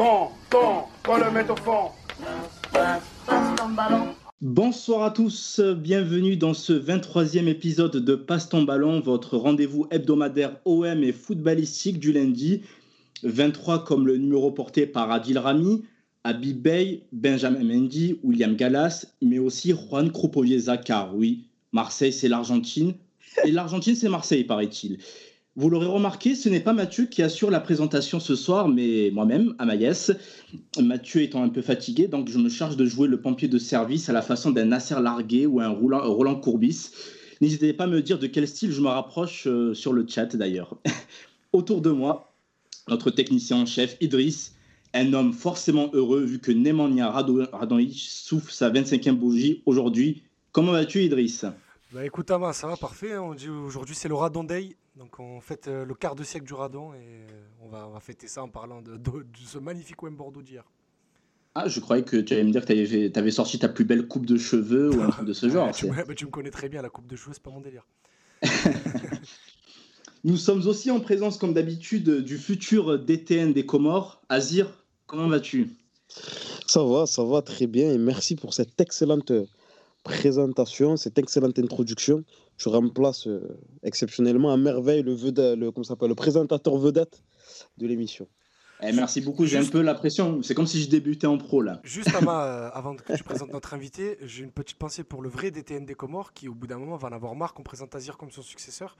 Fond, fond, qu'on le mette au fond. Bonsoir à tous, bienvenue dans ce 23e épisode de Passe ton ballon, votre rendez-vous hebdomadaire OM et footballistique du lundi. 23 comme le numéro porté par Adil Rami, Abib Bey, Benjamin Mendy, William Gallas, mais aussi Juan Croupovieza, car oui, Marseille c'est l'Argentine, et l'Argentine c'est Marseille paraît-il. Vous l'aurez remarqué, ce n'est pas Mathieu qui assure la présentation ce soir, mais moi-même, Amaïs. Mathieu étant un peu fatigué, donc je me charge de jouer le pompier de service à la façon d'un Nasser Largué ou un Roland Courbis. N'hésitez pas à me dire de quel style je me rapproche euh, sur le chat d'ailleurs. Autour de moi, notre technicien en chef, Idriss, un homme forcément heureux vu que Nemanja Radonjic souffle sa 25e bougie aujourd'hui. Comment vas-tu, Idriss? Bah écoute, Ama, ça va parfait. Hein. On dit aujourd'hui c'est le Radon Day. Donc on fête euh, le quart de siècle du Radon et euh, on va, on va fêter ça en parlant de, ce magnifique OM Bordeaux d'hier. Ah, je croyais que tu allais me dire que tu avais, sorti ta plus belle coupe de cheveux ou un truc de ce genre. tu, bah, tu, me connais très bien, la coupe de cheveux, c'est pas mon délire. Nous sommes aussi en présence, comme d'habitude, du futur DTN des Comores. Azir, comment vas-tu? Ça va, ça va très bien et merci pour cette excellente présentation, cette excellente introduction. Je remplace euh, exceptionnellement à merveille le, vedette, le, le présentateur vedette de l'émission. Eh, merci beaucoup, j'ai un peu la pression. C'est comme si je débutais en pro là. Juste euh, avant que tu présentes notre invité, j'ai une petite pensée pour le vrai DTN des Comores qui, au bout d'un moment, va en avoir marre qu'on présente Azir comme son successeur.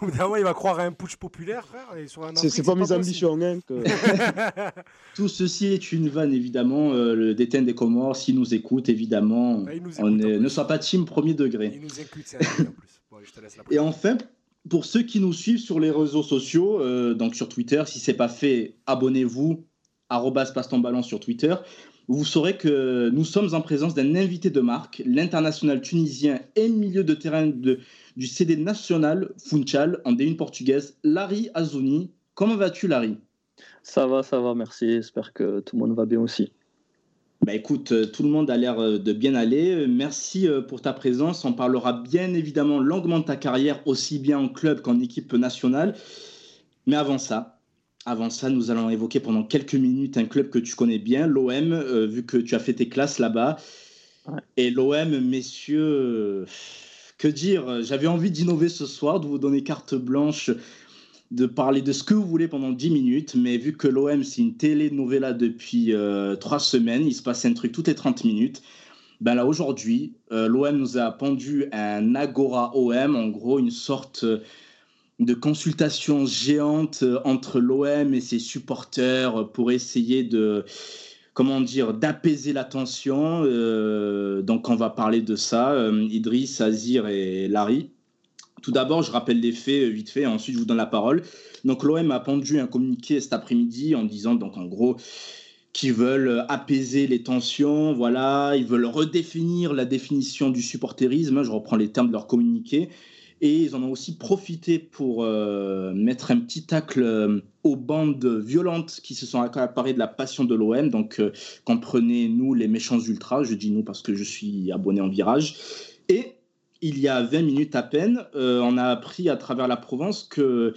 Au bout d'un moment, il va croire à un putsch populaire, frère. C'est pas mes ambitions. Hein, Tout ceci est une vanne, évidemment. Euh, le DTN des Comores, s'il nous écoute, évidemment, bah, on ne soit pas team premier degré. Il nous écoute, c'est en plus. Et enfin, pour ceux qui nous suivent sur les réseaux sociaux, euh, donc sur Twitter, si c'est pas fait, abonnez-vous, passe ton ballon sur Twitter. Vous saurez que nous sommes en présence d'un invité de marque, l'international tunisien et milieu de terrain de, du CD national Funchal en D1 portugaise, Larry Azouni. Comment vas-tu, Larry Ça va, ça va, merci. J'espère que tout le monde va bien aussi. Bah écoute, euh, tout le monde a l'air euh, de bien aller. Merci euh, pour ta présence. On parlera bien évidemment longuement de ta carrière, aussi bien en club qu'en équipe nationale. Mais avant ça, avant ça, nous allons évoquer pendant quelques minutes un club que tu connais bien, l'OM, vu que tu as fait tes classes là-bas. Et l'OM, messieurs, que dire J'avais envie d'innover ce soir, de vous donner carte blanche, de parler de ce que vous voulez pendant 10 minutes, mais vu que l'OM, c'est une télé-novella depuis euh, trois semaines, il se passe un truc toutes les 30 minutes. Ben là, aujourd'hui, euh, l'OM nous a pendu un Agora OM, en gros, une sorte de consultation géante entre l'OM et ses supporters pour essayer de comment dire, d'apaiser la tension. Euh, donc, on va parler de ça. Euh, Idriss, Azir et Larry. Tout d'abord, je rappelle les faits euh, vite fait, ensuite je vous donne la parole. Donc, l'OM a pendu un communiqué cet après-midi en disant, donc en gros, qu'ils veulent apaiser les tensions, voilà, ils veulent redéfinir la définition du supporterisme. Je reprends les termes de leur communiqué. Et ils en ont aussi profité pour euh, mettre un petit tacle euh, aux bandes violentes qui se sont accaparées de la passion de l'OM. Donc, euh, comprenez, nous, les méchants ultras, je dis nous parce que je suis abonné en virage. Et il y a 20 minutes à peine, on a appris à travers la Provence que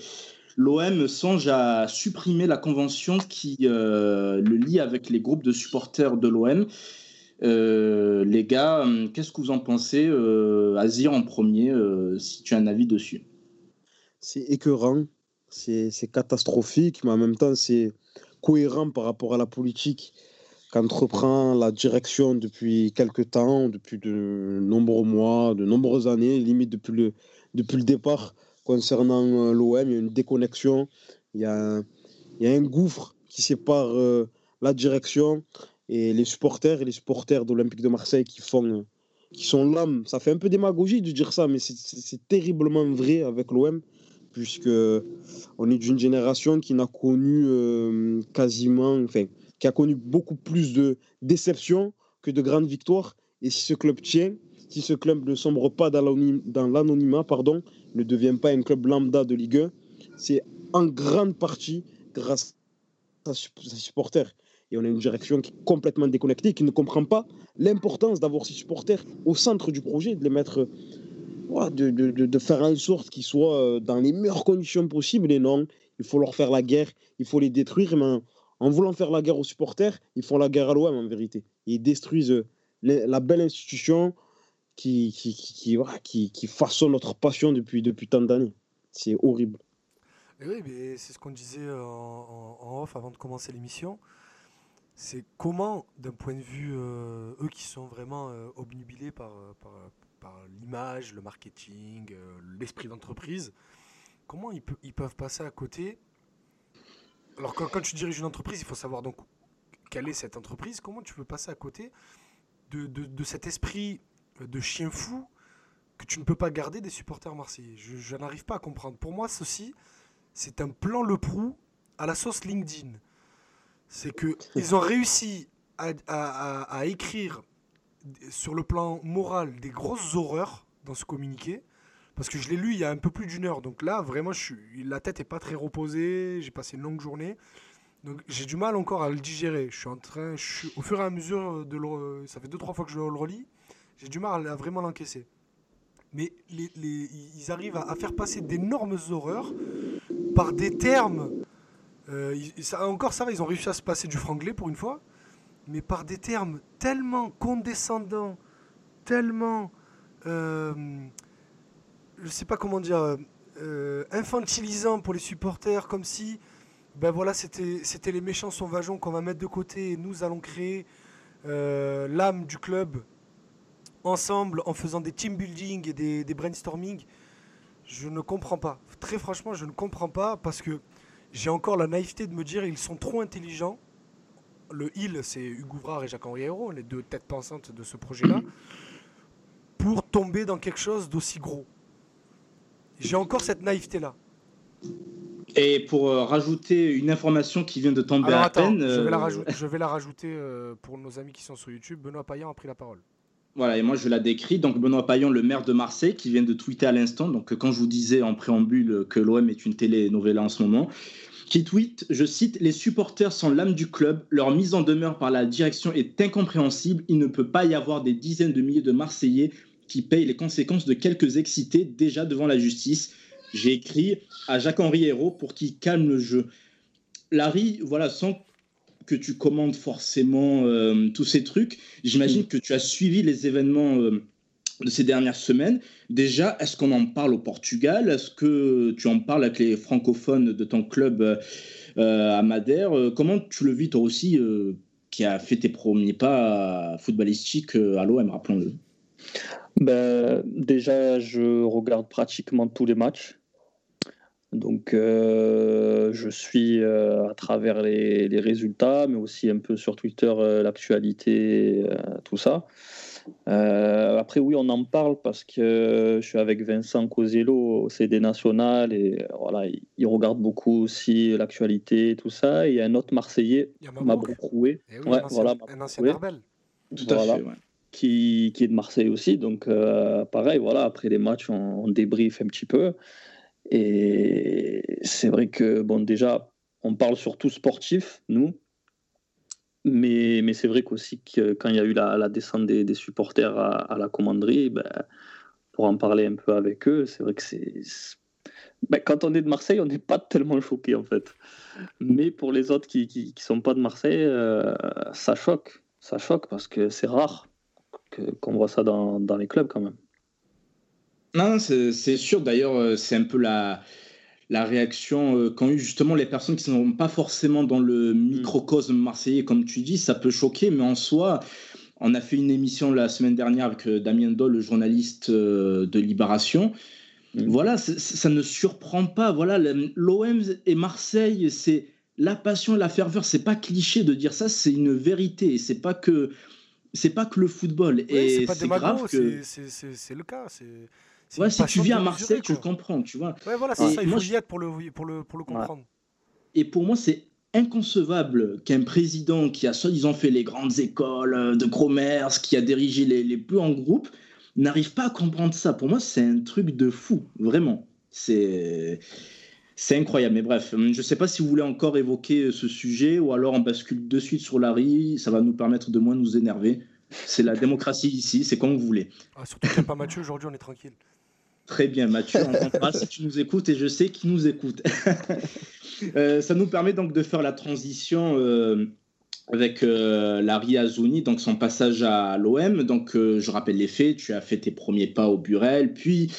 l'OM songe à supprimer la convention qui le lie avec les groupes de supporters de l'OM euh, les gars, euh, qu'est-ce que vous en pensez euh, Azir en premier, si tu as un avis dessus? C'est écœurant, c'est catastrophique, mais en même temps, c'est cohérent par rapport à la politique qu'entreprend la direction depuis quelques temps, depuis de nombreux mois, de nombreuses années, limite depuis le, depuis le départ concernant l'OM. Il y a une déconnexion, il y a un, il y a un gouffre qui sépare la direction et les supporters et les supporters d'Olympique de Marseille qui font qui sont l'âme. Ça fait un peu démagogie de dire ça, mais c'est terriblement vrai avec l'OM, puisque on est d'une génération qui n'a connu euh, quasiment, enfin, qui a connu beaucoup plus de déceptions que de grandes victoires. Et si ce club tient, si ce club ne sombre pas dans l'anonymat, pardon, ne devient pas un club lambda de Ligue 1, c'est en grande partie grâce à ses supporters. Et on a une direction qui est complètement déconnectée, qui ne comprend pas l'importance d'avoir ces supporters au centre du projet, de les mettre de, de, de, faire en sorte qu'ils soient euh, dans les meilleures conditions possibles. Et non, il faut leur faire la guerre, il faut les détruire. Mais en, voulant faire la guerre aux supporters, ils font la guerre à l'OM en vérité. Ils détruisent euh, la belle institution qui, qui, qui, qui, qui façonne notre passion depuis, depuis tant d'années. C'est horrible. oui, mais c'est ce qu'on disait en, en, off avant de commencer l'émission. C'est comment, d'un point de vue, euh, eux qui sont vraiment obnubilés par, par, l'image, le marketing, euh, l'esprit d'entreprise, comment ils, peuvent passer à côté? Alors quand, tu diriges une entreprise, il faut savoir donc quelle est cette entreprise, comment tu peux passer à côté de, cet esprit de chien fou que tu ne peux pas garder des supporters marseillais? Je, je n'arrive pas à comprendre. Pour moi, ceci, c'est un plan Le Prou à la sauce LinkedIn. C'est qu'ils ont réussi à, à, à, écrire sur le plan moral des grosses horreurs dans ce communiqué. Parce que je l'ai lu il y a un peu plus d'une heure. Donc là, vraiment, je suis, la tête est pas très reposée. J'ai passé une longue journée. Donc j'ai du mal encore à le digérer. Je suis en train, au fur et à mesure de ça fait deux trois fois que je le relis, j'ai du mal à, vraiment l'encaisser. Mais les, ils arrivent à faire passer d'énormes horreurs par des termes. Euh, encore ça va, ils ont réussi à se passer du franglais pour une fois mais par des termes tellement condescendants, tellement, euh, je sais pas comment dire, euh, infantilisants pour les supporters, comme si, ben voilà, c'était, les méchants sauvageons qu'on va mettre de côté et nous allons créer euh, l'âme du club ensemble en faisant des team building et des brainstorming. Je ne comprends pas. Très franchement, je ne comprends pas parce que j'ai encore la naïveté de me dire ils sont trop intelligents le il, c'est Hugo Vrard et Jacques-Henri Hérault, les deux têtes pensantes de ce projet-là, pour tomber dans quelque chose d'aussi gros. J'ai encore cette naïveté-là. Et pour euh, rajouter une information qui vient de tomber à peine. Je, vais la euh, je vais la rajouter euh, pour nos amis qui sont sur YouTube. Benoît Payan a pris la parole. Voilà, et moi je la décris. Donc Benoît Payan, le maire de Marseille, qui vient de tweeter à l'instant. Donc quand je vous disais en préambule que l'OM est une télé-novella en ce moment, qui tweet, je cite, Les supporters sont l'âme du club, leur mise en demeure par la direction est incompréhensible, il ne peut pas y avoir des dizaines de milliers de Marseillais qui payent les conséquences de quelques excités déjà devant la justice. J'ai écrit à Jacques-Henri Hérault pour qu'il calme le jeu. Larry, voilà, sans que tu commandes forcément euh, tous ces trucs, j'imagine que tu as suivi les événements euh, de ces dernières semaines. Déjà, est-ce qu'on en parle au Portugal? Est-ce que tu en parles avec les francophones de ton club euh, à Madère? Comment tu le vis toi aussi, qui a fait tes premiers pas footballistiques à l'OM, rappelons-le? Ben, Déjà, je regarde pratiquement tous les matchs. Donc, je suis à travers les, les, résultats, mais aussi un peu sur Twitter, l'actualité, tout ça. Euh, après, oui, on en parle parce que je suis avec Vincent Cosello au CD National et voilà, il, regarde beaucoup aussi l'actualité tout ça. Et il y a un autre Marseillais, Mabrouk eh oui, ouais, voilà, un ancien Arbel. Tout à fait, ouais. qui, qui, est de Marseille aussi. Donc, euh, pareil, voilà, après les matchs, on, on débriefe un petit peu. Et c'est vrai que, bon, déjà, on parle surtout sportif, nous. Mais, mais c'est vrai qu'aussi quand il y a eu la, descente des, supporters à, la commanderie, ben, pour en parler un peu avec eux, c'est vrai que c'est. Ben, quand on est de Marseille, on n'est pas tellement choqué en fait. Mais pour les autres qui ne qui, sont pas de Marseille, euh, ça choque. Ça choque parce que c'est rare qu'on voit ça dans, dans les clubs quand même. Non, c'est sûr. D'ailleurs, euh, c'est un peu la, la réaction euh, qu'ont eu justement les personnes qui ne sont pas forcément dans le microcosme marseillais, comme tu dis, ça peut choquer, mais en soi, on a fait une émission la semaine dernière avec euh, Damien Doll, le journaliste euh, de Libération. Mm. Voilà, ça ne surprend pas. Voilà, l'OM et Marseille, c'est la passion, la ferveur. C'est pas cliché de dire ça, c'est une vérité. C'est pas que c'est pas que le football. et c'est grave que c'est le cas. C'est Ouais, si tu viens à Marseille, tu le comprends, tu vois. Ouais, voilà, c'est ça, il faut y être pour le, pour le, pour le comprendre. Et pour moi, c'est inconcevable qu'un président qui a soi-disant fait les grandes écoles euh, de commerce, qui a dirigé les, les plus grands groupes, n'arrive pas à comprendre ça. Pour moi, c'est un truc de fou, vraiment. C'est. C'est incroyable, mais bref, je ne sais pas si vous voulez encore évoquer ce sujet ou alors on bascule de suite sur Larry, ça va nous permettre de moins nous énerver. C'est la démocratie ici, c'est comme vous voulez. Ah, surtout qu'il n'y a pas Mathieu, aujourd'hui on est tranquille. Très bien, Mathieu, on t'embrasse si tu nous écoutes et je sais qui nous écoute. Euh, ça nous permet donc de faire la transition euh, avec euh, Larry Azouni, donc son passage à l'OM. Donc, je rappelle les faits, tu as fait tes premiers pas au Burel, puis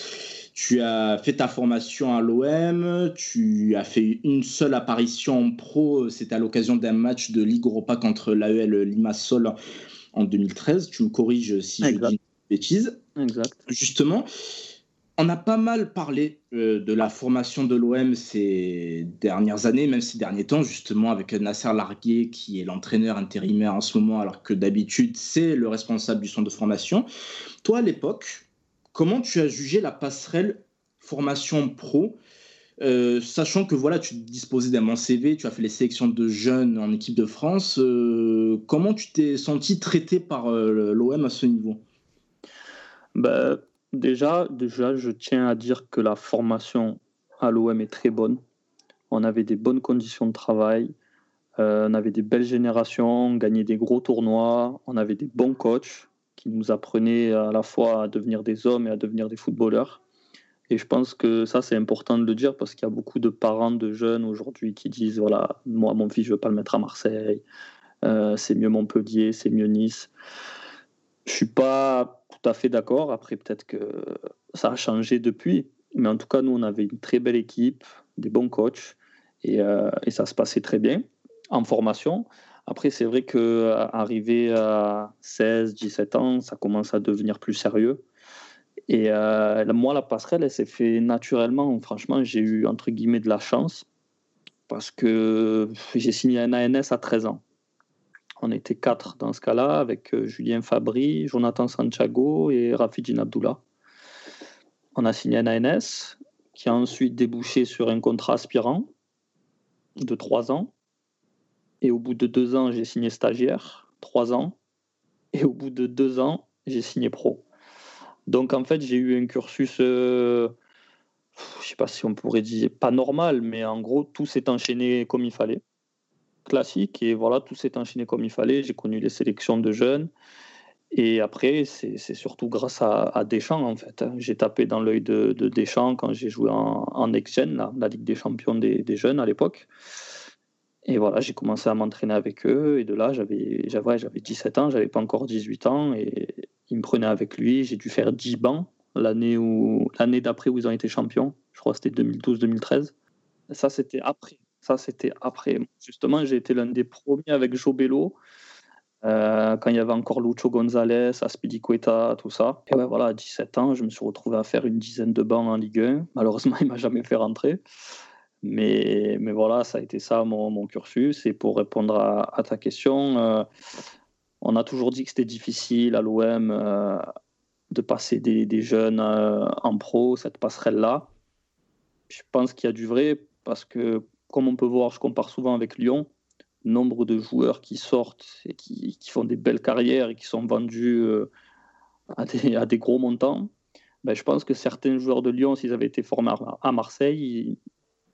tu as fait ta formation à l'OM, tu as fait une seule apparition en pro, c'était à l'occasion d'un match de Ligue Europa contre l'AEL Limassol en 2013. Tu me corriges si je dis une bêtise. Exact. Justement, on a pas mal parlé euh, de la formation de l'OM ces dernières années, même ces derniers temps, justement, avec Nasser Larguier, qui est l'entraîneur intérimaire en ce moment, alors que d'habitude, c'est le responsable du centre de formation. Toi, à l'époque, comment tu as jugé la passerelle formation pro euh, sachant que voilà, tu disposais d'un bon CV, tu as fait les sélections de jeunes en équipe de France, euh, comment tu t'es senti traité par l'OM à ce niveau? Bah, Déjà, déjà, je tiens à dire que la formation à l'OM est très bonne. On avait des bonnes conditions de travail, euh, on avait des belles générations, on gagnait des gros tournois, on avait des bons coachs qui nous apprenaient à la fois à devenir des hommes et à devenir des footballeurs. Et je pense que ça, c'est important de le dire parce qu'il y a beaucoup de parents de jeunes aujourd'hui qui disent voilà, moi, mon fils, je ne veux pas le mettre à Marseille, euh, c'est mieux Montpellier, c'est mieux Nice. Je suis pas tout à fait d'accord. Après, peut-être que ça a changé depuis. Mais en tout cas, nous, on avait une très belle équipe, des bons coachs, et, euh, ça se passait très bien en formation. Après, c'est vrai qu'arriver à 16, 17 ans, ça commence à devenir plus sérieux. Et euh, moi, la passerelle, elle s'est fait naturellement. Franchement, j'ai eu, entre guillemets, de la chance parce que j'ai signé un ANS à 13 ans. On était quatre dans ce cas-là, avec euh, Julien Fabry, Jonathan Santiago et Rafidine Abdullah. On a signé un ANS qui a ensuite débouché sur un contrat aspirant de trois ans. Et au bout de deux ans, j'ai signé stagiaire, trois ans. Et au bout de deux ans, j'ai signé pro. Donc en fait, j'ai eu un cursus, euh, je ne sais pas si on pourrait dire pas normal, mais en gros, tout s'est enchaîné comme il fallait classique. Et voilà, tout s'est enchaîné comme il fallait. J'ai connu les sélections de jeunes. Et après, c'est surtout grâce à, Deschamps, en fait. Hein. J'ai tapé dans l'œil de, Deschamps quand j'ai joué en, en la, la, Ligue des champions des, jeunes à l'époque. Et voilà, j'ai commencé à m'entraîner avec eux. Et de là, j'avais 17 ans, j'avais pas encore 18 ans. Et il me prenait avec lui. J'ai dû faire 10 bancs l'année d'après où ils ont été champions. Je crois que c'était 2012-2013. Ça, c'était après. Ça, c'était après. Justement, j'ai été l'un des premiers avec Joe Bello, euh, quand il y avait encore Lucho González, Aspilicueta, tout ça. Et ouais, voilà, à 17 ans, je me suis retrouvé à faire une dizaine de bancs en Ligue 1. Malheureusement, il m'a jamais fait rentrer. Mais, mais voilà, ça a été ça mon, cursus. Et pour répondre à, ta question, euh, on a toujours dit que c'était difficile à l'OM euh, de passer des, des jeunes en pro, cette passerelle-là. Je pense qu'il y a du vrai parce que comme on peut voir, je compare souvent avec Lyon, nombre de joueurs qui sortent et qui, font des belles carrières et qui sont vendus euh, à, des, gros montants, ben, je pense que certains joueurs de Lyon, s'ils avaient été formés à Marseille, ils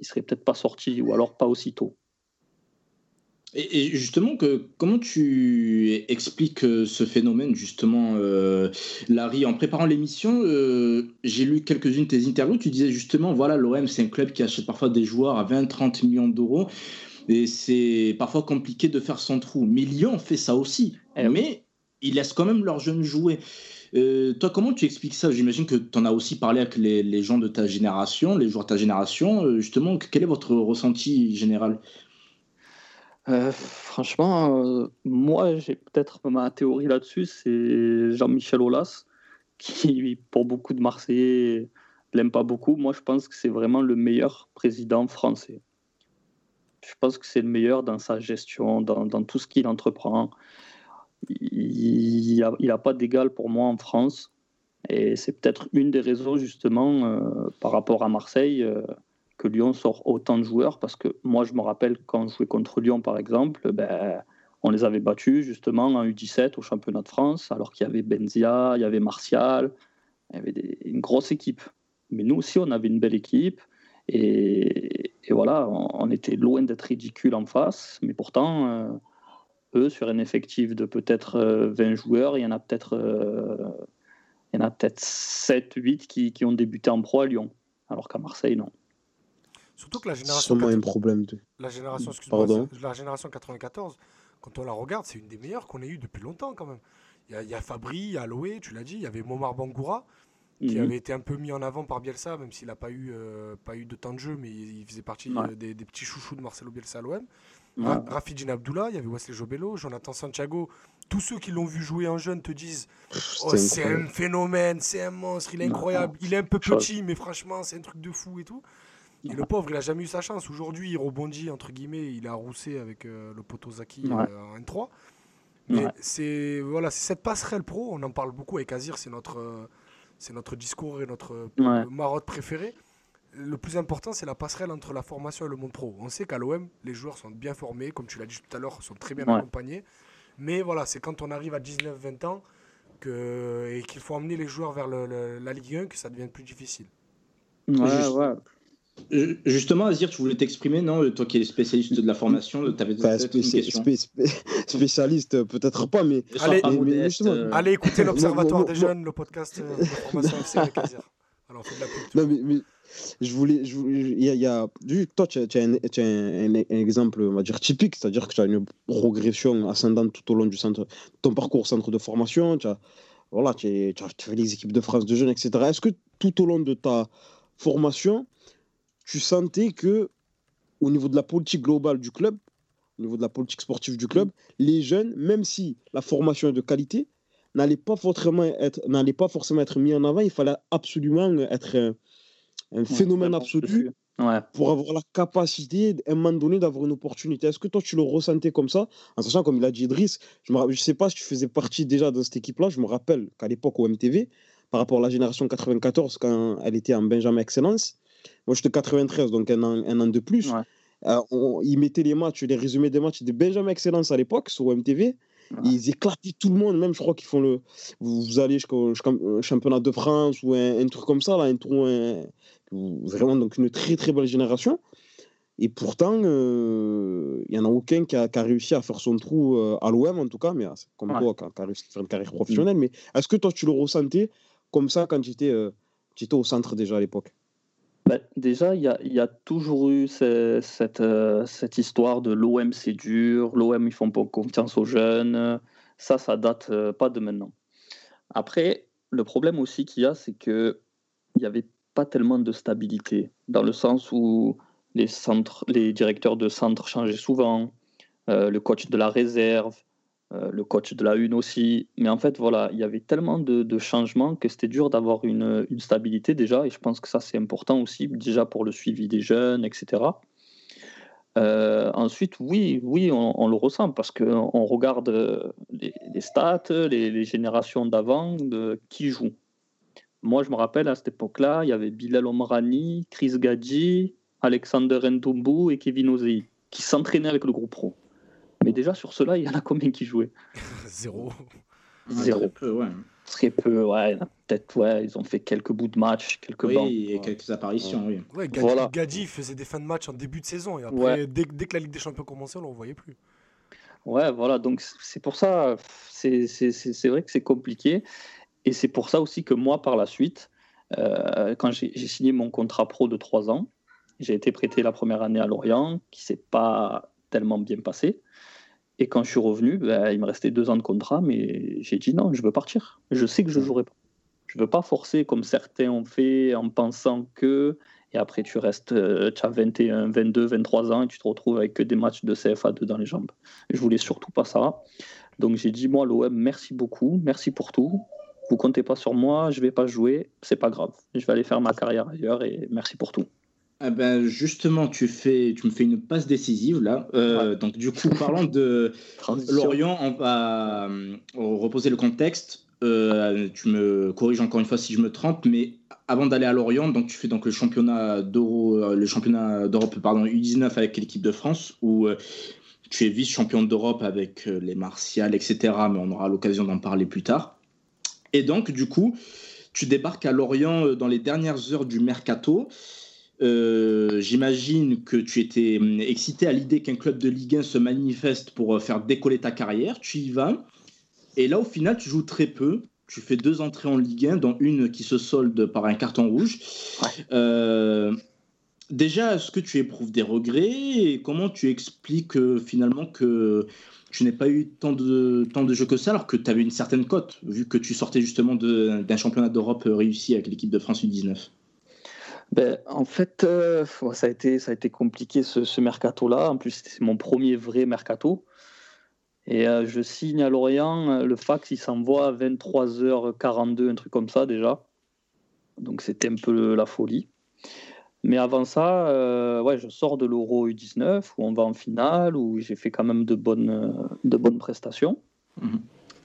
ne seraient peut-être pas sortis ou alors pas aussitôt. Et, justement, que, comment tu expliques euh, ce phénomène, justement, euh, Larry? En préparant l'émission, euh, j'ai lu quelques-unes de tes interviews. Tu disais justement, voilà, l'OM, c'est un club qui achète parfois des joueurs à 20-30 millions d'euros. Et c'est parfois compliqué de faire son trou. Mais Lyon fait ça aussi. Eh mais ils laissent quand même leurs jeunes jouer. toi, comment tu expliques ça? J'imagine que tu en as aussi parlé avec les, les, gens de ta génération, les joueurs de ta génération. justement, quel est votre ressenti général? Euh, franchement, euh, moi, j'ai peut-être ma théorie là-dessus, c'est Jean-Michel Aulas, qui, pour beaucoup de Marseillais, l'aime pas beaucoup. Moi, je pense que c'est vraiment le meilleur président français. Je pense que c'est le meilleur dans sa gestion, dans, tout ce qu'il entreprend. Il n'a pas d'égal pour moi en France. Et c'est peut-être une des raisons, justement, euh, par rapport à Marseille que Lyon sort autant de joueurs parce que moi, je me rappelle quand je jouais contre Lyon, par exemple, ben, on les avait battus justement en U17 au championnat de France, alors qu'il y avait Benzia, il y avait Martial, il y avait une grosse équipe. Mais nous aussi, on avait une belle équipe. Et, voilà, on, était loin d'être ridicule en face. Mais pourtant, euh, eux, sur un effectif de peut-être 20 euh, joueurs, il y en a peut-être il y en a peut-être 7, 8 qui, qui, ont débuté en pro à Lyon, alors qu'à Marseille, non. Surtout que la génération. C'est un problème. De... La génération, la génération 94, quand on la regarde, c'est une des meilleures qu'on ait eues depuis longtemps quand même. Il y, a, Fabri, il y a Aloé, tu l'as dit, il y avait Momar Bangoura, qui mhm. avait été un peu mis en avant par Bielsa, même s'il n'a pas, eu, euh, pas eu de temps de jeu, mais il, faisait partie des, petits chouchous de Marcelo Bielsa à l'OM. Ouais. Abdullah, il y avait Wesley Jobello, Jonathan Santiago. Tous ceux qui l'ont vu jouer en jeune te disent oh, c'est un phénomène, c'est un monstre, il est incroyable. Il est un peu petit, mais franchement, c'est un truc de fou et tout. Et le pauvre, il a jamais eu sa chance. Aujourd'hui, il rebondit, entre guillemets, il a roussé avec euh, le poteau Zaki euh, en N3. Mais c'est voilà, cette passerelle pro, on en parle beaucoup avec Azir, c'est notre, c'est notre discours et notre marotte préférée le plus important, c'est la passerelle entre la formation et le monde pro. On sait qu'à l'OM, les joueurs sont bien formés, comme tu l'as dit tout à l'heure, sont très bien accompagnés. Mais voilà, c'est quand on arrive à 19-20 ans que, et qu'il faut emmener les joueurs vers la Ligue 1 que ça devient plus difficile. Justement, Azir, tu voulais t'exprimer, non Toi qui es spécialiste de la formation, tu avais enfin, spécialiste, peut-être pas, mais. Allez, euh, allez écouter l'Observatoire des jeunes, le podcast euh, de formation FC avec Azir. Alors, on fait de la pub. Non, mais, je voulais, il y a, toi, tu as, un, exemple, on va dire typique, c'est-à-dire que tu as une progression ascendante tout au long du centre, ton parcours centre de formation, tu as, voilà, tu, as, fait les équipes de France de jeunes, etc. Est-ce que tout au long de ta formation, tu sentais que, au niveau de la politique globale du club, au niveau de la politique sportive du club, les jeunes, même si la formation est de qualité, n'allait pas forcément être, n'allait pas forcément être mis en avant. Il fallait absolument être un phénomène absolu pour avoir la capacité, à un moment donné, d'avoir une opportunité. Est-ce que toi, tu le ressentais comme ça? En sachant, comme il a dit Idriss, je ne sais pas si tu faisais partie déjà de cette équipe-là. Je me rappelle qu'à l'époque, au MTV, par rapport à la génération 94, quand elle était en Benjamin Excellence, moi, j'étais 93, donc un an, un an de plus. Euh, ils mettaient les matchs, les résumés des matchs de Benjamin Excellence à l'époque sur MTV. Ils éclatent tout le monde, même je crois qu'ils font le. Vous, allez jusqu'au championnat de France ou un, truc comme ça, là, un trou, vraiment donc une très très belle génération. Et pourtant, euh, il y n'y en a aucun qui a, réussi à faire son trou euh, à l'OM, en tout cas, mais euh, comme toi, qui a, réussi à faire une carrière professionnelle. Mm. Mais est-ce que toi, tu le ressentais comme ça quand tu étais, étais, au centre déjà à l'époque? Bah, déjà, il y a, toujours eu cette, cette, histoire de l'OM c'est dur, l'OM ils font pas confiance aux jeunes. Ça, ça date pas de maintenant. Après, le problème aussi qu'il y a, c'est que il y avait pas tellement de stabilité, dans le sens où les, centres, les directeurs de centre changeaient souvent, euh, le coach de la réserve, euh, le coach de la une aussi. Mais en fait, voilà, il y avait tellement de, changements que c'était dur d'avoir une, une, stabilité déjà. Et je pense que ça, c'est important aussi, déjà pour le suivi des jeunes, etc. Euh, ensuite, oui, oui, on, le ressent parce qu'on regarde les, stats, les, générations d'avant, de qui joue. Moi, je me rappelle à cette époque-là, il y avait Bilal Omrani, Chris Gadji, Alexander Ntumbu et Kevin Ozei qui s'entraînaient avec le groupe pro. Mais déjà, sur cela, il y en a combien qui jouaient? Zéro. Zéro. Très peu, ouais. Très peu, ouais. Peut-être, ouais, ils ont fait quelques bouts de match, quelques oui, et quelques apparitions, oui. Ouais, Gadji, voilà. Gadji, faisait des fins de match en début de saison. Et après, dès, dès, que la Ligue des Champions commençait, on ne le voyait plus. Ouais, voilà. Donc, c'est pour ça, c'est vrai que c'est compliqué. Et c'est pour ça aussi que moi, par la suite, euh, quand j'ai signé mon contrat pro de trois ans, j'ai été prêté la première année à Lorient, qui s'est pas tellement bien passé. Et quand je suis revenu, ben, il me restait deux ans de contrat, mais j'ai dit non, je veux partir. Je sais que je jouerai pas. Je veux pas forcer comme certains ont fait en pensant que, et après tu restes, tu as 21, 22, 23 ans et tu te retrouves avec que des matchs de CFA2 dans les jambes. Je voulais surtout pas ça. Donc j'ai dit, moi, l'OM, merci beaucoup, merci pour tout vous comptez pas sur moi, je vais pas jouer, c'est pas grave. Je vais aller faire ma carrière ailleurs et merci pour tout. Ah ben justement, tu, fais, tu me fais une passe décisive là. Euh, donc du coup, parlant de Lorient, on va euh, reposer le contexte. Euh, tu me corriges encore une fois si je me trompe, mais avant d'aller à Lorient, donc tu fais donc le championnat d'Euro, le championnat d'Europe pardon U19 avec l'équipe de France où tu es vice-champion d'Europe avec les Martial, etc. Mais on aura l'occasion d'en parler plus tard. Et donc, du coup, tu débarques à Lorient dans les dernières heures du mercato. Euh, j'imagine que tu étais hum, excité à l'idée qu'un club de Ligue 1 se manifeste pour euh, faire décoller ta carrière. Tu y vas. Et là, au final, tu joues très peu. Tu fais deux entrées en Ligue 1, dont une qui se solde par un carton rouge. Euh, déjà, est-ce que tu éprouves des regrets? Et comment tu expliques euh, finalement que tu n'aies pas eu tant de, tant de jeux que ça alors que tu avais une certaine cote, vu que tu sortais justement d'un championnat d'Europe réussi avec l'équipe de France U19 ben, en fait, euh, ça, a été, ça a été compliqué ce, mercato-là. En plus, c'est mon premier vrai mercato. Et euh, je signe à Lorient, euh, le fax il s'envoie à 23h42, un truc comme ça déjà. Donc c'était un peu la folie. Mais avant ça, ouais, je sors de l'Euro U19 où on va en finale, où j'ai fait quand même de bonnes, de bonnes prestations. Mhm.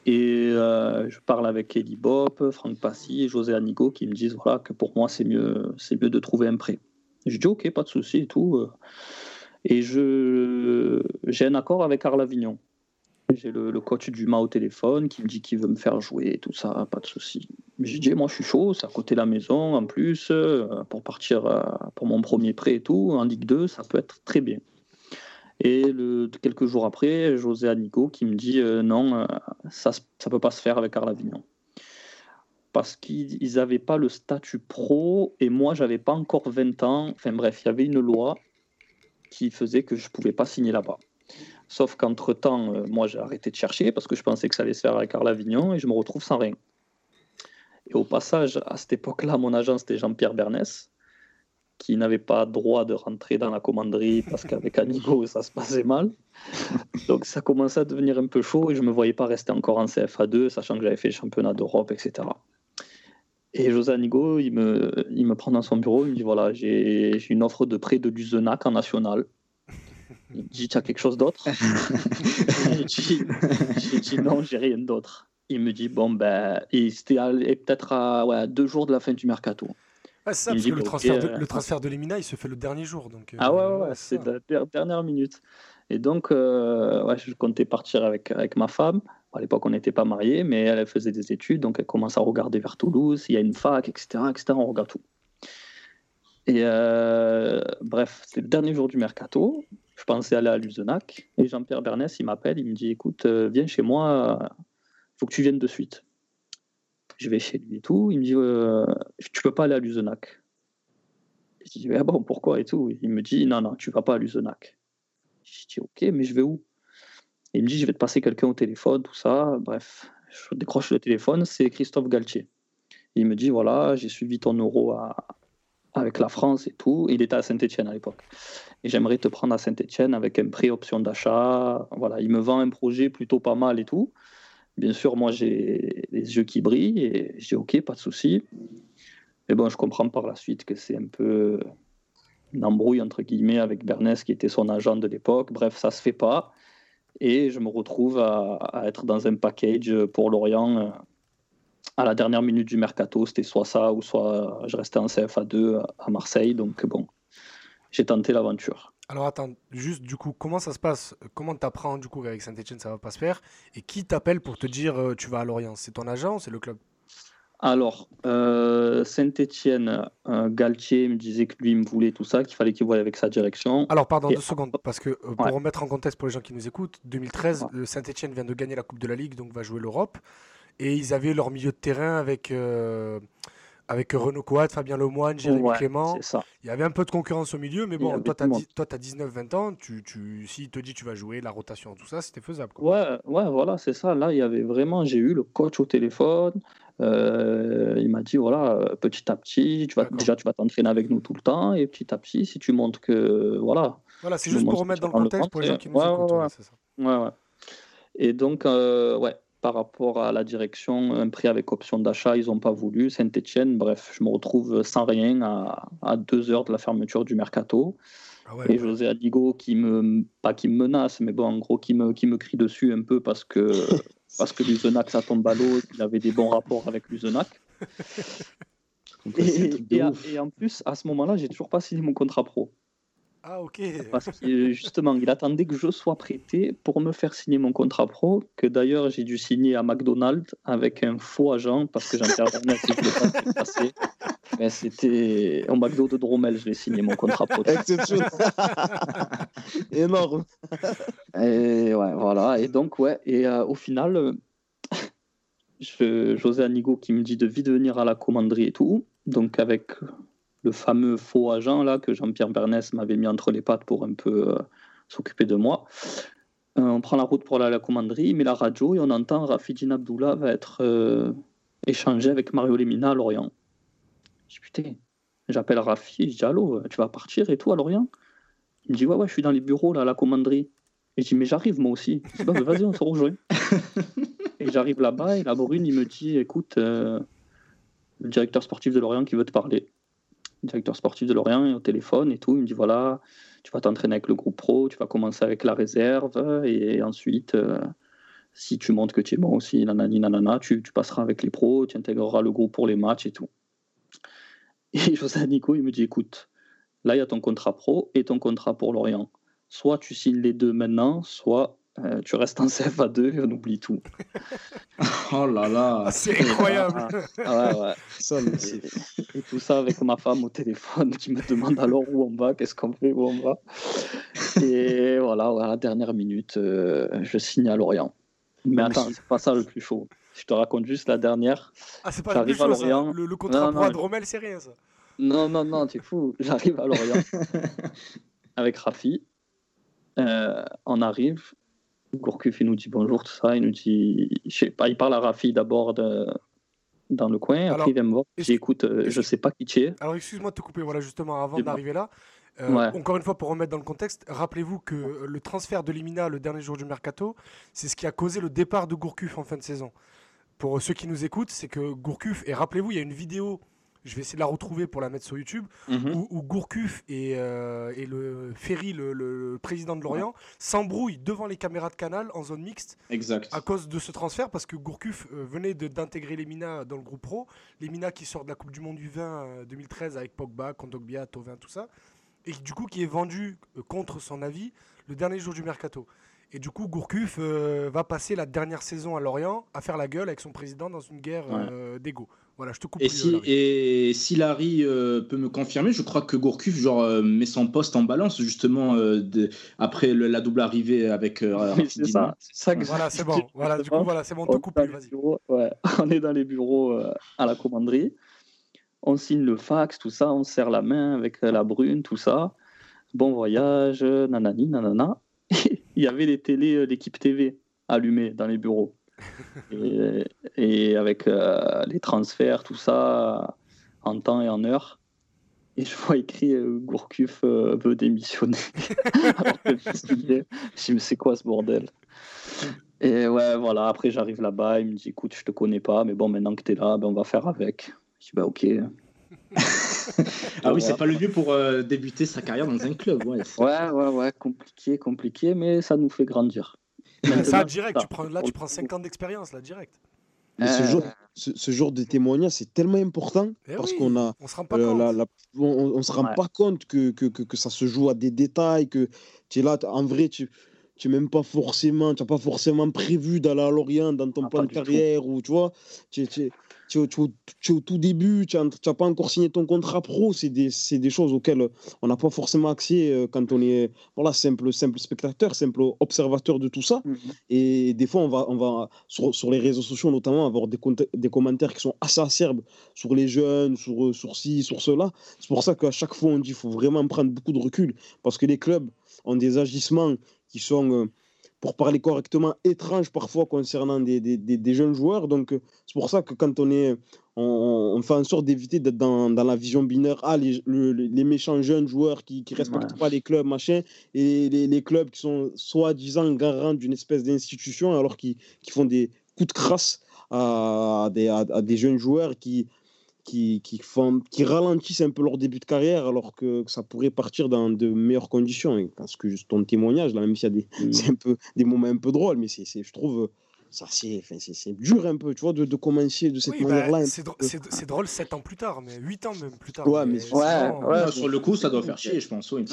Et je parle avec Eddie Bop, Franck Passy et José Anigo qui me disent voilà, que pour moi c'est mieux, c'est mieux de trouver un prêt. Je dis ok, pas de souci et tout. Et je, j'ai un accord avec Arles Avignon. J'ai le, coach du MA au téléphone qui me dit qu'il veut me faire jouer, tout ça, pas de souci. J'ai dit, moi je suis chaud, c'est à côté de la maison en plus, euh, pour partir euh, pour mon premier prêt et tout, en Ligue 2, ça peut être très bien. Et quelques jours après, José Anigo qui me dit, euh, non, ça ne peut pas se faire avec Avignon. Parce qu'ils n'avaient pas le statut pro et moi j'avais pas encore 20 ans. Enfin bref, il y avait une loi qui faisait que je ne pouvais pas signer là-bas. Sauf qu'entre-temps, euh, moi, j'ai arrêté de chercher parce que je pensais que ça allait se faire avec Carl Avignon et je me retrouve sans rien. Et au passage, à cette époque-là, mon agent, c'était Jean-Pierre Bernès, qui n'avait pas droit de rentrer dans la commanderie parce qu'avec Anigo, ça se passait mal. Donc ça commençait à devenir un peu chaud et je ne me voyais pas rester encore en CFA2, sachant que j'avais fait le championnat d'Europe, etc. Et José Anigo, il me, il me prend dans son bureau, il me dit voilà, j'ai une offre de prêt de Luzenac en national. Il dit Tu as quelque chose d'autre? J'ai dit Non, j'ai rien d'autre. Il me dit Bon, ben, et c'était peut-être à ouais, deux jours de la fin du mercato. C'est ça, parce que le, transfert de, le transfert de Lemina, il se fait le dernier jour. Donc, ah ouais, ouais, c'est la dernière minute. Et donc, euh, ouais, je comptais partir avec, avec ma femme. À l'époque, on n'était pas mariés, mais elle faisait des études, donc elle commence à regarder vers Toulouse. Il y a une fac, etc., etc. On regarde tout. Et euh, bref, c'est le dernier jour du mercato je pensais aller à Luzenac. Et Jean-Pierre Bernès, il m'appelle, il me dit Écoute, euh, viens chez moi, il faut que tu viennes de suite. Je vais chez lui et tout. Il me dit euh, Tu peux pas aller à Luzenac. Je dis ah bon, pourquoi et tout. Il me dit Non, non, tu vas pas à Luzenac. Je dis Ok, mais je vais où? Il me dit Je vais te passer quelqu'un au téléphone, tout ça. Bref, je décroche le téléphone, c'est Christophe Galtier. Il me dit Voilà, j'ai suivi ton euro avec la France et tout. Il était à Saint-Etienne à l'époque. Et j'aimerais te prendre à Saint-Etienne avec un prix option d'achat. Voilà, il me vend un projet plutôt pas mal et tout. Bien sûr, moi, j'ai les yeux qui brillent et j'ai OK, pas de souci. Mais bon, je comprends par la suite que c'est un peu une embrouille, entre guillemets, avec Bernès, qui était son agent de l'époque. Bref, ça se fait pas. Et je me retrouve à, à être dans un package pour Lorient à la dernière minute du mercato, c'était soit ça ou soit je restais en CFA2 à Marseille. Donc bon, j'ai tenté l'aventure. Alors attends, juste du coup, comment ça se passe? Comment tu apprends du coup qu'avec Saint-Etienne ça va pas se faire? Et qui t'appelle pour te dire euh, tu vas à Lorient? C'est ton agent? C'est le club? Alors, euh, Saint-Etienne, euh, Galtier me disait que lui me voulait tout ça, qu'il fallait qu'il voie avec sa direction. Alors, pardon, deux secondes, parce que pour remettre en contexte pour les gens qui nous écoutent, 2013, Saint-Etienne vient de gagner la Coupe de la Ligue, donc va jouer l'Europe. Et ils avaient leur milieu de terrain avec, euh, avec Renaud Coat, Fabien Lemoine, Jérémy Clément. Il y avait un peu de concurrence au milieu, mais bon, toi, tu as, 19-20 ans. Tu, tu, S'il te dit tu vas jouer, la rotation, tout ça, c'était faisable. Ouais, ouais, voilà, c'est ça. Là, il y avait vraiment, j'ai eu le coach au téléphone. Euh, il m'a dit voilà, petit à petit, tu vas, déjà tu vas t'entraîner avec nous tout le temps, et petit à petit, si tu montres que voilà. Voilà, c'est juste pour remettre dans le contexte pour les gens qui nous écoutent. Ouais, ouais, ouais. Et donc, euh, ouais, par rapport à la direction, un prix avec option d'achat, ils n'ont pas voulu. Saint-Etienne, bref, je me retrouve sans rien à, deux heures de la fermeture du mercato. Ah et José Adigo qui me, pas qui me menace, mais bon, en gros, qui me, qui me crie dessus un peu parce que, parce que Luzenac, ça tombe à l'eau, il avait des bons rapports avec Luzenac. Et, et, en plus, à ce moment-là, j'ai toujours pas signé mon contrat pro. Ah, ok. Parce que justement, il attendait que je sois prêté pour me faire signer mon contrat pro, que d'ailleurs j'ai dû signer à McDonald's avec un faux agent parce que j'intervenais si je pas passer. Mais c'était au McDo de Dromel, je l'ai signé mon contrat pro. Énorme. Et ouais, voilà. Et donc, ouais. Et euh, au final, je, José Anigo qui me dit de vite venir à la commanderie et tout. Donc avec le fameux faux agent là que Jean-Pierre Bernès m'avait mis entre les pattes pour un peu euh, s'occuper de moi. Euh, on prend la route pour aller à la commanderie, mais la radio et on entend Rafidine Abdullah va être euh, échangé avec Mario Lemina à Lorient. Je dis putain, j'appelle Rafi, je dis allô, tu vas partir et tout à Lorient? Il me dit ouais, ouais, je suis dans les bureaux là à la commanderie. Et je dis mais j'arrive moi aussi. Je dis bah, vas-y, on se rejoint. et j'arrive là-bas et la brune, il me dit écoute, le directeur sportif de Lorient qui veut te parler directeur sportif de Lorient, au téléphone et tout. Il me dit voilà, tu vas t'entraîner avec le groupe pro, tu vas commencer avec la réserve, et ensuite, euh, si tu montres que tu es bon aussi, nanani, nanana, tu, tu passeras avec les pros, tu intégreras le groupe pour les matchs et tout. Et José Nico, il me dit écoute, là, il y a ton contrat pro et ton contrat pour Lorient. Soit tu signes les deux maintenant, soit euh, tu restes en CFA2 et on oublie tout. oh là là, ah, c'est incroyable. Ah, ouais, et, tout ça avec ma femme au téléphone qui me demande alors où on va, qu'est-ce qu'on fait, où on va. Et voilà, à la dernière minute, euh, je signe à Lorient. Mais attends, c'est pas ça le plus chaud. Je te raconte juste la dernière. Ah, c'est pas le plus chaud, Lorient. Le, le, contrat non, de Rommel, c'est rien, ça. Non, non, non, t'es fou. J'arrive à Lorient avec Rafi. Euh, on arrive, Gourcuff, il nous dit bonjour, tout ça. Il nous dit, je sais pas, il parle à Rafi d'abord dans le coin. après, il vient me voir. J'écoute, euh, je sais pas qui tu es. Alors, excuse-moi de te couper, voilà, justement, avant d'arriver là. Euh, encore une fois, pour remettre dans le contexte, rappelez-vous que le transfert de Limina le dernier jour du mercato, c'est ce qui a causé le départ de Gourcuff en fin de saison. Pour ceux qui nous écoutent, c'est que Gourcuff, et rappelez-vous, il y a une vidéo je vais essayer de la retrouver pour la mettre sur YouTube, mhm. où, Gourcuff et, euh, et, le Ferry, le, président de Lorient, s'embrouillent devant les caméras de Canal en zone mixte. Exact. À cause de ce transfert, parce que Gourcuff euh, venait d'intégrer les Mina dans le groupe pro. Les Mina qui sortent de la Coupe du Monde du vin 2013 euh, avec Pogba, Kondogbia, Tovin, tout ça. Et du coup, qui est vendu contre son avis le dernier jour du mercato. Et du coup, Gourcuff va passer la dernière saison à Lorient à faire la gueule avec son président dans une guerre d'ego. Voilà, je te coupe. Et si, et si Larry euh, peut me confirmer, je crois que Gourcuff genre, euh, met son poste en balance justement euh, après la double arrivée avec oui, c'est ça, ça Voilà, c'est bon. Voilà, du coup, voilà, c'est bon, te coupe. Ouais. on est dans les bureaux à la commanderie. On signe le fax, tout ça, on serre la main avec la brune, tout ça. Bon voyage, nanani, nanana. Il y avait les télés, l'équipe TV allumées dans les bureaux et, avec euh, les transferts, tout ça, en temps et en heure. Et je vois écrit euh, Gourcuff euh, veut démissionner. Alors que je me dis, c'est quoi ce bordel? Et ouais, voilà, après j'arrive là-bas, il me dit écoute, je te connais pas, mais bon, maintenant que tu es là, ben, on va faire avec. Je dis bah ok. Ah oui, c'est pas le lieu pour débuter sa carrière dans un club. Ouais, ouais, ouais, ouais, compliqué, compliqué, mais ça nous fait grandir ça, direct, tu prends, là, tu prends 5 ans d'expérience, là, direct. Mais ce, genre, ce, genre de témoignage, c'est tellement important eh parce qu'on a. On se rend pas compte. on, se rend pas compte que, que, que, ça se joue à des détails, que tu es là, en vrai, tu tu même pas forcément, tu n'as pas forcément prévu d'aller à Lorient dans ton ah, plan de carrière ou tu vois, tu, tu, tu, es au tout début, tu n'as pas encore signé ton contrat pro, c'est des, des, choses auxquelles on n'a pas forcément accès euh, quand on est voilà, simple, simple spectateur, simple observateur de tout ça. Mmh Et des fois, on va, on va sur, sur les réseaux sociaux notamment avoir des, des commentaires qui sont assez acerbes sur les jeunes, sur, sur ci, sur cela. C'est pour ça qu'à chaque fois, on dit qu'il faut vraiment prendre beaucoup de recul parce que les clubs ont des agissements qui sont euh, pour parler correctement, étranges parfois concernant des, des, des, jeunes joueurs. Donc, euh, c'est pour ça que quand on est. On, fait en sorte d'éviter d'être dans, dans, la vision binaire. Ah, les, les méchants jeunes joueurs qui ne respectent pas les clubs, machin, et les, les clubs qui sont soi-disant garants d'une espèce d'institution, alors qu'ils qui font des coups de crasse à, des, à, des jeunes joueurs qui, qui, qui, font, qui ralentissent un peu leur début de carrière alors que, ça pourrait partir dans de meilleures conditions. Parce que juste ton témoignage, là, même s'il y a des, mmh. un peu, des moments un peu drôles, mais c'est, je trouve ça c'est, c'est, dur un peu, tu vois, de, de commencer de cette bah, manière-là. c'est, c'est, drôle 7 ans plus tard, mais 8 ans même plus tard. Ouais, mais, ouais, sur le coup, ça doit faire chier, je pense, oui.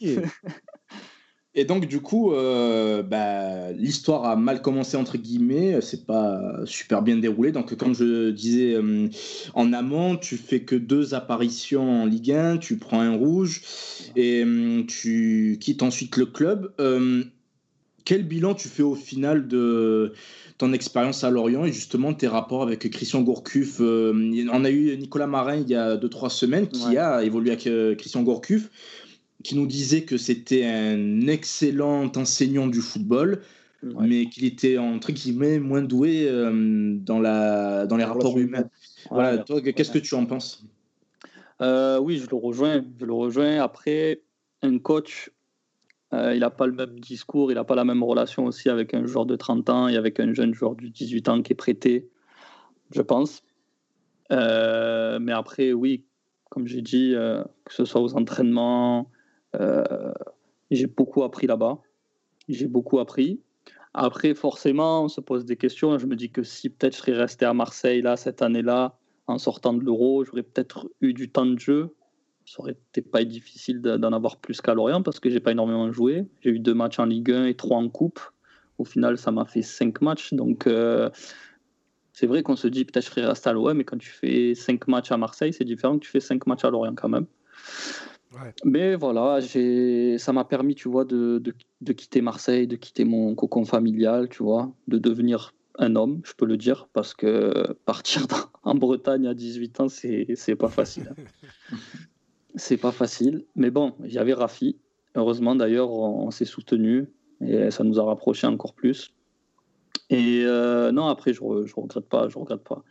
Ouais. Et donc, du coup, euh, bah, l'histoire a mal commencé, entre guillemets. C'est pas super bien déroulé. Donc, comme je disais euh, en amont, tu fais que deux apparitions en Ligue 1, tu prends un rouge et euh, tu quittes ensuite le club. quel bilan tu fais au final de ton expérience à Lorient et justement tes rapports avec Christian Gourcuff On a eu Nicolas Marin il y a 2-3 semaines qui a évolué avec Christian Gourcuff, qui nous disait que c'était un excellent enseignant du football, mais qu'il était entre guillemets moins doué dans, la, dans les rapports humains. Voilà, toi, qu'est-ce que tu en penses? Euh, Oui, je le rejoins. Je le rejoins. Après, un coach, euh, il n'a pas le même discours, il n'a pas la même relation aussi avec un joueur de 30 ans et avec un jeune joueur de 18 ans qui est prêté, je pense. Euh, mais après, oui, comme j'ai dit, que ce soit aux entraînements, j'ai beaucoup appris là-bas. J'ai beaucoup appris. Après, forcément, on se pose des questions. Je me dis que si peut-être je serais resté à Marseille là cette année-là, en sortant de l'Euro, j'aurais peut-être eu du temps de jeu. Ça aurait été pas difficile d'en avoir plus qu'à Lorient parce que j'ai pas énormément joué. J'ai eu deux matchs en Ligue 1 et trois en Coupe. Au final, ça m'a fait cinq matchs. Donc, euh, c'est vrai qu'on se dit peut-être je serais resté à l'OM, mais quand tu fais cinq matchs à Marseille, c'est différent que tu fais cinq matchs à Lorient quand même. Mais voilà, ça m'a permis, tu vois, de, de, quitter Marseille, de quitter mon cocon familial, tu vois, de devenir un homme, je peux le dire, parce que partir en Bretagne à 18 ans, c'est pas facile. c'est pas facile. Mais bon, j'avais Rafi. Heureusement, d'ailleurs, on, s'est soutenu et ça nous a rapprochés encore plus. Et euh, non, après, je, je regrette pas, je regrette pas.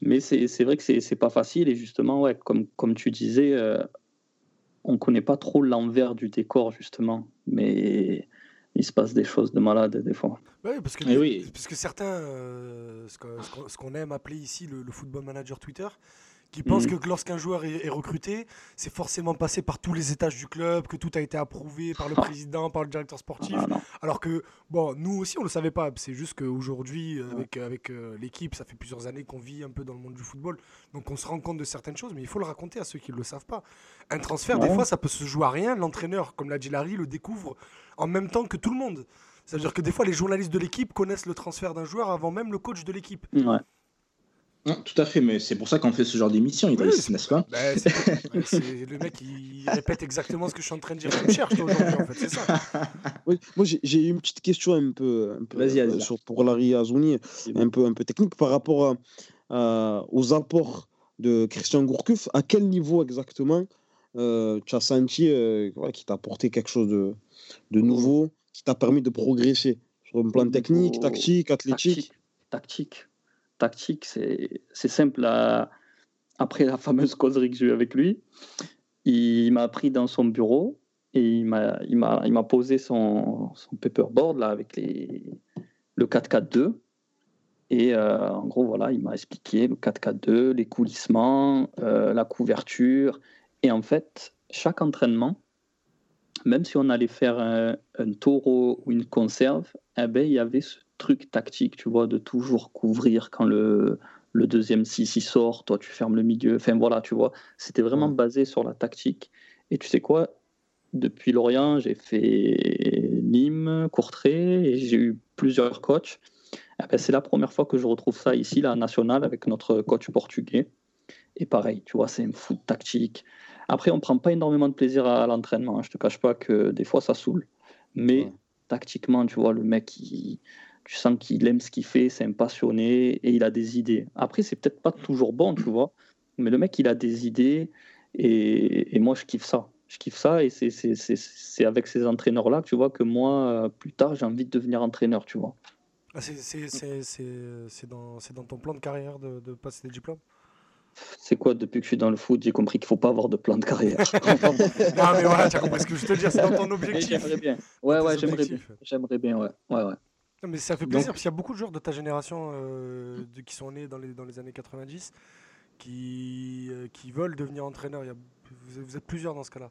Mais c'est vrai que c'est pas facile et justement, ouais, comme, comme tu disais, euh, on ne connaît pas trop l'envers du décor, justement. Mais il se passe des choses de malade des fois. Oui, parce que, eh parce que certains, euh, ce qu'on aime appeler ici le, le, football manager Twitter, qui pense mhm. que lorsqu'un joueur est, recruté, c'est forcément passé par tous les étages du club, que tout a été approuvé par le président, par le directeur sportif. Ah, Alors que, bon, nous aussi, on ne le savait pas. C'est juste qu'aujourd'hui, avec, avec euh, l'équipe, ça fait plusieurs années qu'on vit un peu dans le monde du football. Donc on se rend compte de certaines choses, mais il faut le raconter à ceux qui ne le savent pas. Un transfert, des fois, ça peut se jouer à rien. L'entraîneur, comme l'a dit Larry, le découvre en même temps que tout le monde. C'est-à-dire que des fois, les journalistes de l'équipe connaissent le transfert d'un joueur avant même le coach de l'équipe. Ouais tout à fait, mais c'est pour ça qu'on fait ce genre d'émission, n'est-ce pas bah, Le mec, il répète exactement ce que je suis en train de dire. Me cherches aujourd'hui, en fait, c'est ça. moi, j'ai une petite question un peu, un peu euh, sur, pour Larry Azouni, un peu, un peu technique par rapport à, aux apports de Christian Gourcuff. À quel niveau exactement euh, tu as senti euh, qu'il t'a apporté quelque chose de, de nouveau, qui t'a permis de progresser sur un plan technique, tactique, athlétique? Tactique. Tactique, c'est simple. après la fameuse causerie que j'ai eue avec lui, il m'a pris dans son bureau et il m'a posé son, paperboard là, avec le 4-4-2. Et euh, en gros, voilà, il m'a expliqué le 4-4-2, les coulissements, euh, la couverture. Et en fait, chaque entraînement, même si on allait faire un, taureau ou une conserve, eh ben, il y avait ce truc tactique, tu vois, de toujours couvrir quand le, le deuxième 6 sort, toi tu fermes le milieu. Enfin voilà, tu vois, c'était vraiment basé sur la tactique. Et tu sais quoi? Depuis Lorient, j'ai fait Nîmes, Courtrai, et j'ai eu plusieurs coachs. Eh ben, c'est la première fois que je retrouve ça ici, la nationale, avec notre coach portugais. Et pareil, tu vois, c'est un foot tactique. Après, on prend pas énormément de plaisir à, l'entraînement. Hein. Je te cache pas que des fois, ça saoule. Mais tactiquement, tu vois, le mec, il, tu sens qu'il aime ce qu'il fait, c'est un passionné et il a des idées. Après, c'est peut-être pas toujours bon, tu vois, mais le mec, il a des idées et, moi, je kiffe ça. Je kiffe ça et c'est avec ces entraîneurs-là, tu vois, que moi, plus tard, j'ai envie de devenir entraîneur, tu vois. Ah, c'est dans, dans, ton plan de carrière de, de passer des diplômes? C'est quoi depuis que je suis dans le foot J'ai compris qu'il faut pas avoir de plan de carrière. non mais voilà, tu as compris ce que je te dire, c'est dans ton objectif. J'aimerais bien. Ouais, ouais, j'aimerais bien. J'aimerais bien, ouais. ouais, ouais mais ça fait plaisir parce qu'il y a beaucoup de joueurs de ta génération euh, de, qui sont nés dans les, dans les années 90 qui, euh, qui veulent devenir entraîneurs. vous, êtes plusieurs dans ce cas-là.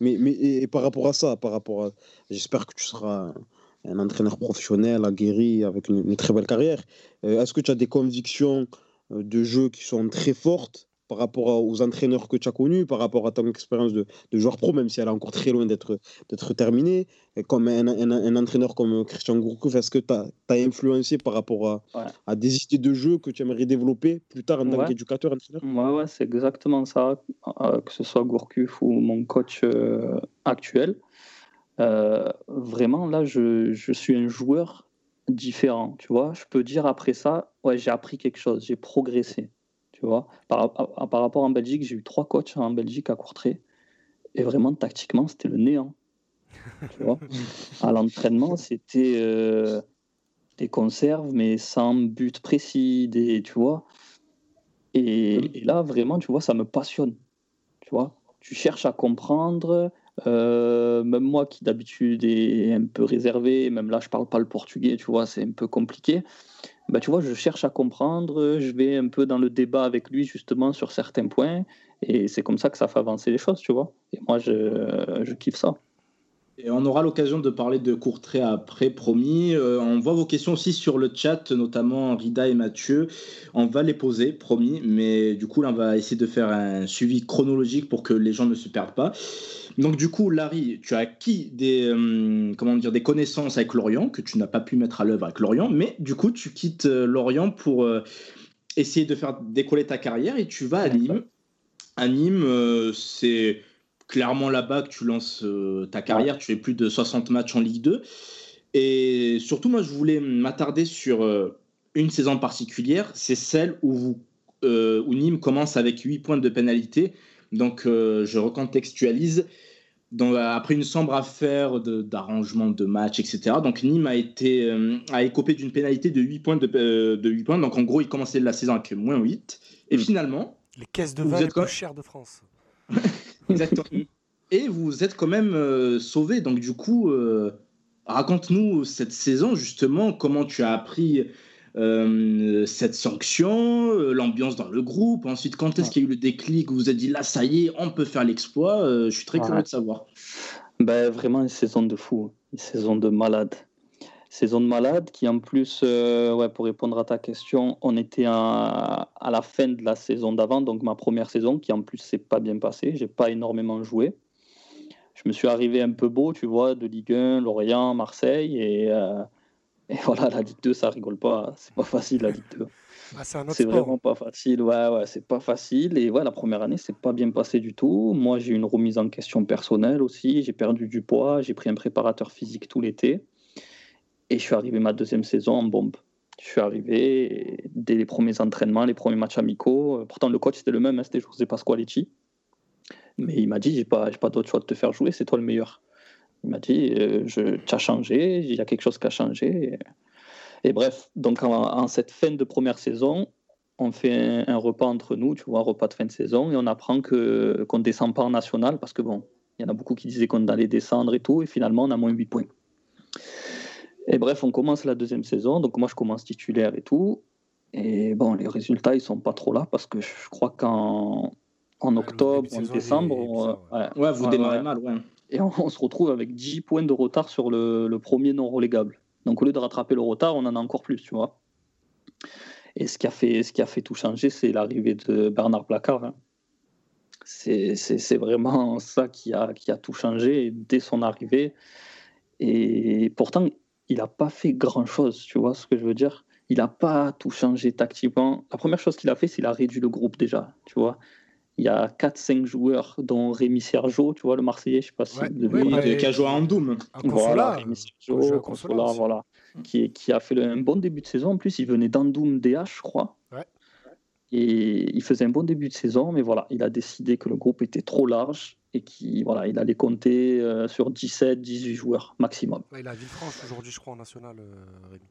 Mais, mais et, par rapport à ça, par rapport à, j'espère que tu seras un, entraîneur professionnel, aguerri, avec une, très belle carrière. Euh, est-ce que tu as des convictions de jeu qui sont très fortes par rapport aux entraîneurs que tu as connus, par rapport à ton expérience de, de, joueur pro, même si elle est encore très loin d'être terminée, comme un, un, entraîneur comme Christian Gourcuff, est-ce que tu as, influencé par rapport à, à, des idées de jeu que tu aimerais développer plus tard en tant qu'éducateur, entraîneur? Ouais, ouais c'est exactement ça, euh, que ce soit Gourcuff ou mon coach euh, actuel. euh, vraiment, là, je, je, suis un joueur différent, tu vois. Je peux dire après ça, ouais, j'ai appris quelque chose, j'ai progressé, tu vois. Par, par, rapport en Belgique, j'ai eu trois coachs en Belgique à Courtrai, et vraiment, tactiquement, c'était le néant, tu vois. à l'entraînement, c'était euh, des conserves, mais sans but précis, des, tu vois. Et, et là, vraiment, tu vois, ça me passionne, tu vois. Tu cherches à comprendre, euh, même moi qui d'habitude est un peu réservé, même là je parle pas le portugais, tu vois, c'est un peu compliqué. Bah, tu vois, je cherche à comprendre, je vais un peu dans le débat avec lui justement sur certains points, et c'est comme ça que ça fait avancer les choses, tu vois. Et moi, je, je kiffe ça. Et on aura l'occasion de parler de Courtrai après, promis. Euh, on voit vos questions aussi sur le chat, notamment Rida et Mathieu. On va les poser, promis. Mais du coup, là, on va essayer de faire un suivi chronologique pour que les gens ne se perdent pas. Donc, du coup, Larry, tu as acquis des, euh, comment dire, des connaissances avec Lorient que tu n'as pas pu mettre à l'œuvre avec Lorient. Mais du coup, tu quittes euh, Lorient pour essayer de faire décoller ta carrière et tu vas à Nîmes. À Nîmes, c'est clairement là-bas que tu lances euh, ta carrière. Tu fais plus de 60 matchs en Ligue 2. Et surtout, moi, je voulais m'attarder sur euh, une saison particulière. C'est celle où, vous, euh, où Nîmes commence avec 8 points de pénalité. Donc, je recontextualise. Donc, après une sombre affaire d'arrangement de, matchs, etc. Donc, Nîmes a, été, a écopé d'une pénalité de 8 points. De, de 8 points. Donc, en gros, il commençait la saison avec moins 8. Et mm. finalement. Les caisses de vin les plus chères de France. Exactement. Et vous êtes quand même euh, sauvé. Donc, du coup, euh, raconte-nous cette saison, justement, comment tu as appris euh, cette sanction, l'ambiance dans le groupe. Ensuite, quand est-ce qu'il y a eu le déclic? Où vous vous êtes dit là, ça y est, on peut faire l'exploit Je suis très curieux de savoir. Ben, vraiment une saison de fou, une saison de malade saison de malade qui en plus, euh, ouais, pour répondre à ta question, on était à, à la fin de la saison d'avant, donc ma première saison qui en plus s'est pas bien passée, j'ai pas énormément joué. Je me suis arrivé un peu beau, tu vois, de Ligue 1, Lorient, Marseille, et, euh, et voilà, la Ligue 2, ça rigole pas, c'est pas facile la Ligue 2. Ah, c'est vraiment pas facile, ouais, ouais, c'est pas facile. Et ouais, la première année, c'est pas bien passé du tout. Moi, j'ai eu une remise en question personnelle aussi. J'ai perdu du poids, j'ai pris un préparateur physique tout l'été. Et je suis arrivé ma deuxième saison en bombe. Je suis arrivé dès les premiers entraînements, les premiers matchs amicaux. Euh, pourtant, le coach c'était le même, hein, c'était José Pasqualetti. Mais il m'a dit j'ai pas, pas d'autre choix de te faire jouer, c'est toi le meilleur. Il m'a dit euh, tu as changé, il y a quelque chose qui a changé. Et, bref, donc en, cette fin de première saison, on fait un, repas entre nous, tu vois, un repas de fin de saison, et on apprend qu'on ne descend pas en national parce que bon, il y en a beaucoup qui disaient qu'on allait descendre et tout, et finalement on a moins 8 points. Et bref, on commence la deuxième saison. Donc moi, je commence titulaire et tout. Et bon, les résultats, ils sont pas trop là parce que je crois qu'en en octobre, en décembre, ouais, vous démarrez mal, ouais. Et on, se retrouve avec 10 points de retard sur le, le premier non relégable. Donc au lieu de rattraper le retard, on en a encore plus, tu vois. Et ce qui a fait, ce qui a fait tout changer, c'est l'arrivée de Bernard Placard. Hein. C'est vraiment ça qui a, qui a tout changé dès son arrivée. Et pourtant, il n'a pas fait grand-chose, tu vois ce que je veux dire? Il n'a pas tout changé tactiquement. La première chose qu'il a fait, c'est qu'il a réduit le groupe déjà, tu vois il y a 4-5 joueurs, dont Rémi Sergio, tu vois, le Marseillais, je ne sais pas si ouais, lui, qui a joué en Doom. Voilà, Rémi Sergio, voilà, qui, qui, a fait un bon début de saison. En plus, il venait d'Andoum DH, je crois. Ouais. Et il faisait un bon début de saison, mais voilà, il a décidé que le groupe était trop large et qu'il voilà, il allait compter euh, sur 17, 18 joueurs maximum. il a Villefranche aujourd'hui, je crois, en national, euh, Rémi.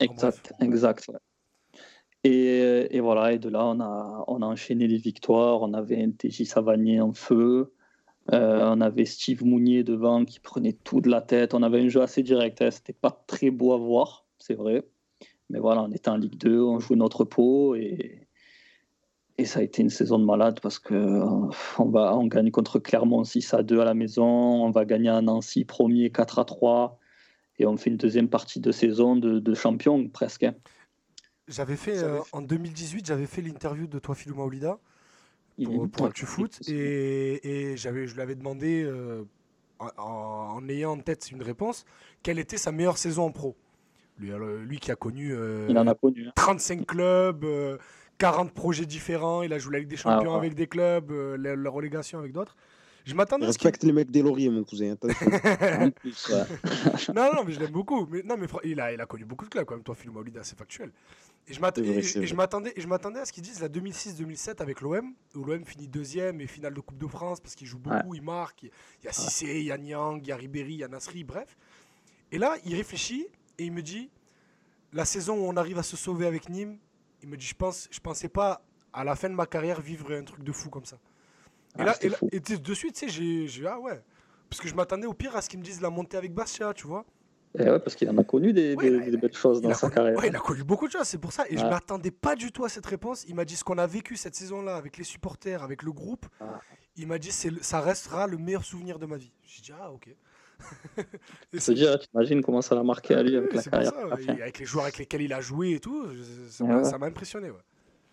Exact, exact. Et, euh, et, voilà, et de là, on a, on a enchaîné les victoires. On avait un TJ Savanier en feu. on avait Steve Mounier devant qui prenait tout de la tête. On avait un jeu assez direct. Hein. C'était pas très beau à voir, c'est vrai. Mais voilà, on était en Ligue 2, on jouait notre peau et, et ça a été une saison de malade parce que euh, on, va, on gagne contre Clermont 6 à 2 à la maison, on va gagner à Nancy premier 4 à 3 et on fait une deuxième partie de saison de, champion presque. Hein. J'avais fait, euh, en 2018, j'avais fait l'interview de toi Philou Maolida pour, pour Actu Foot et, et j'avais, je lui avais demandé euh, en, ayant en tête une réponse quelle était sa meilleure saison en pro? Lui, lui qui a connu, Il en a connu 35 hein. clubs. 40 projets différents. Il a joué la Ligue des ah, Champions avec des clubs, euh, la, relégation avec d'autres. Je m'attendais à ce qu'il- Respecte les mecs des lauriers, mon cousin. plus, ouais. non, non, mais je l'aime beaucoup. Mais, non, mais il a, il a connu beaucoup de clubs quand même, toi, Phil Maolida, c'est factuel. Et je m'attendais et je m'attendais à ce qu'ils disent la 2006-2007 avec l'OM, où l'OM finit deuxième et finale de Coupe de France parce qu'il joue beaucoup, il marque. Il y a Cissé, il y a Niang, il y a Ribéry, il y a Nasri, bref. Et là, il réfléchit et il me dit la saison où on arrive à se sauver avec Nîmes, il me dit je pense, je pensais pas à la fin de ma carrière vivre un truc de fou comme ça. Et Ah, là, et là- de suite, tu sais, j'ai, ah ouais. Parce que je m'attendais au pire à ce qu'ils me disent la montée avec Bastia, tu vois. Et ouais, parce qu'il en a connu des, Ouais, des- il a- des belles choses dans sa connu, carrière. ouais, il a connu beaucoup de choses, c'est pour ça. Et je Ouais. m'attendais pas du tout à cette réponse. Il m'a dit ce qu'on a vécu cette saison-là avec les supporters, avec le groupe. Ah. Il m'a dit ça restera le meilleur souvenir de ma vie. J'ai dit ah ok. Et Se dire, t'imagines comment ça l'a marqué à lui avec la carrière ça, avec les joueurs avec lesquels il a joué et tout, ça m'a ouais. impressionné. Ouais.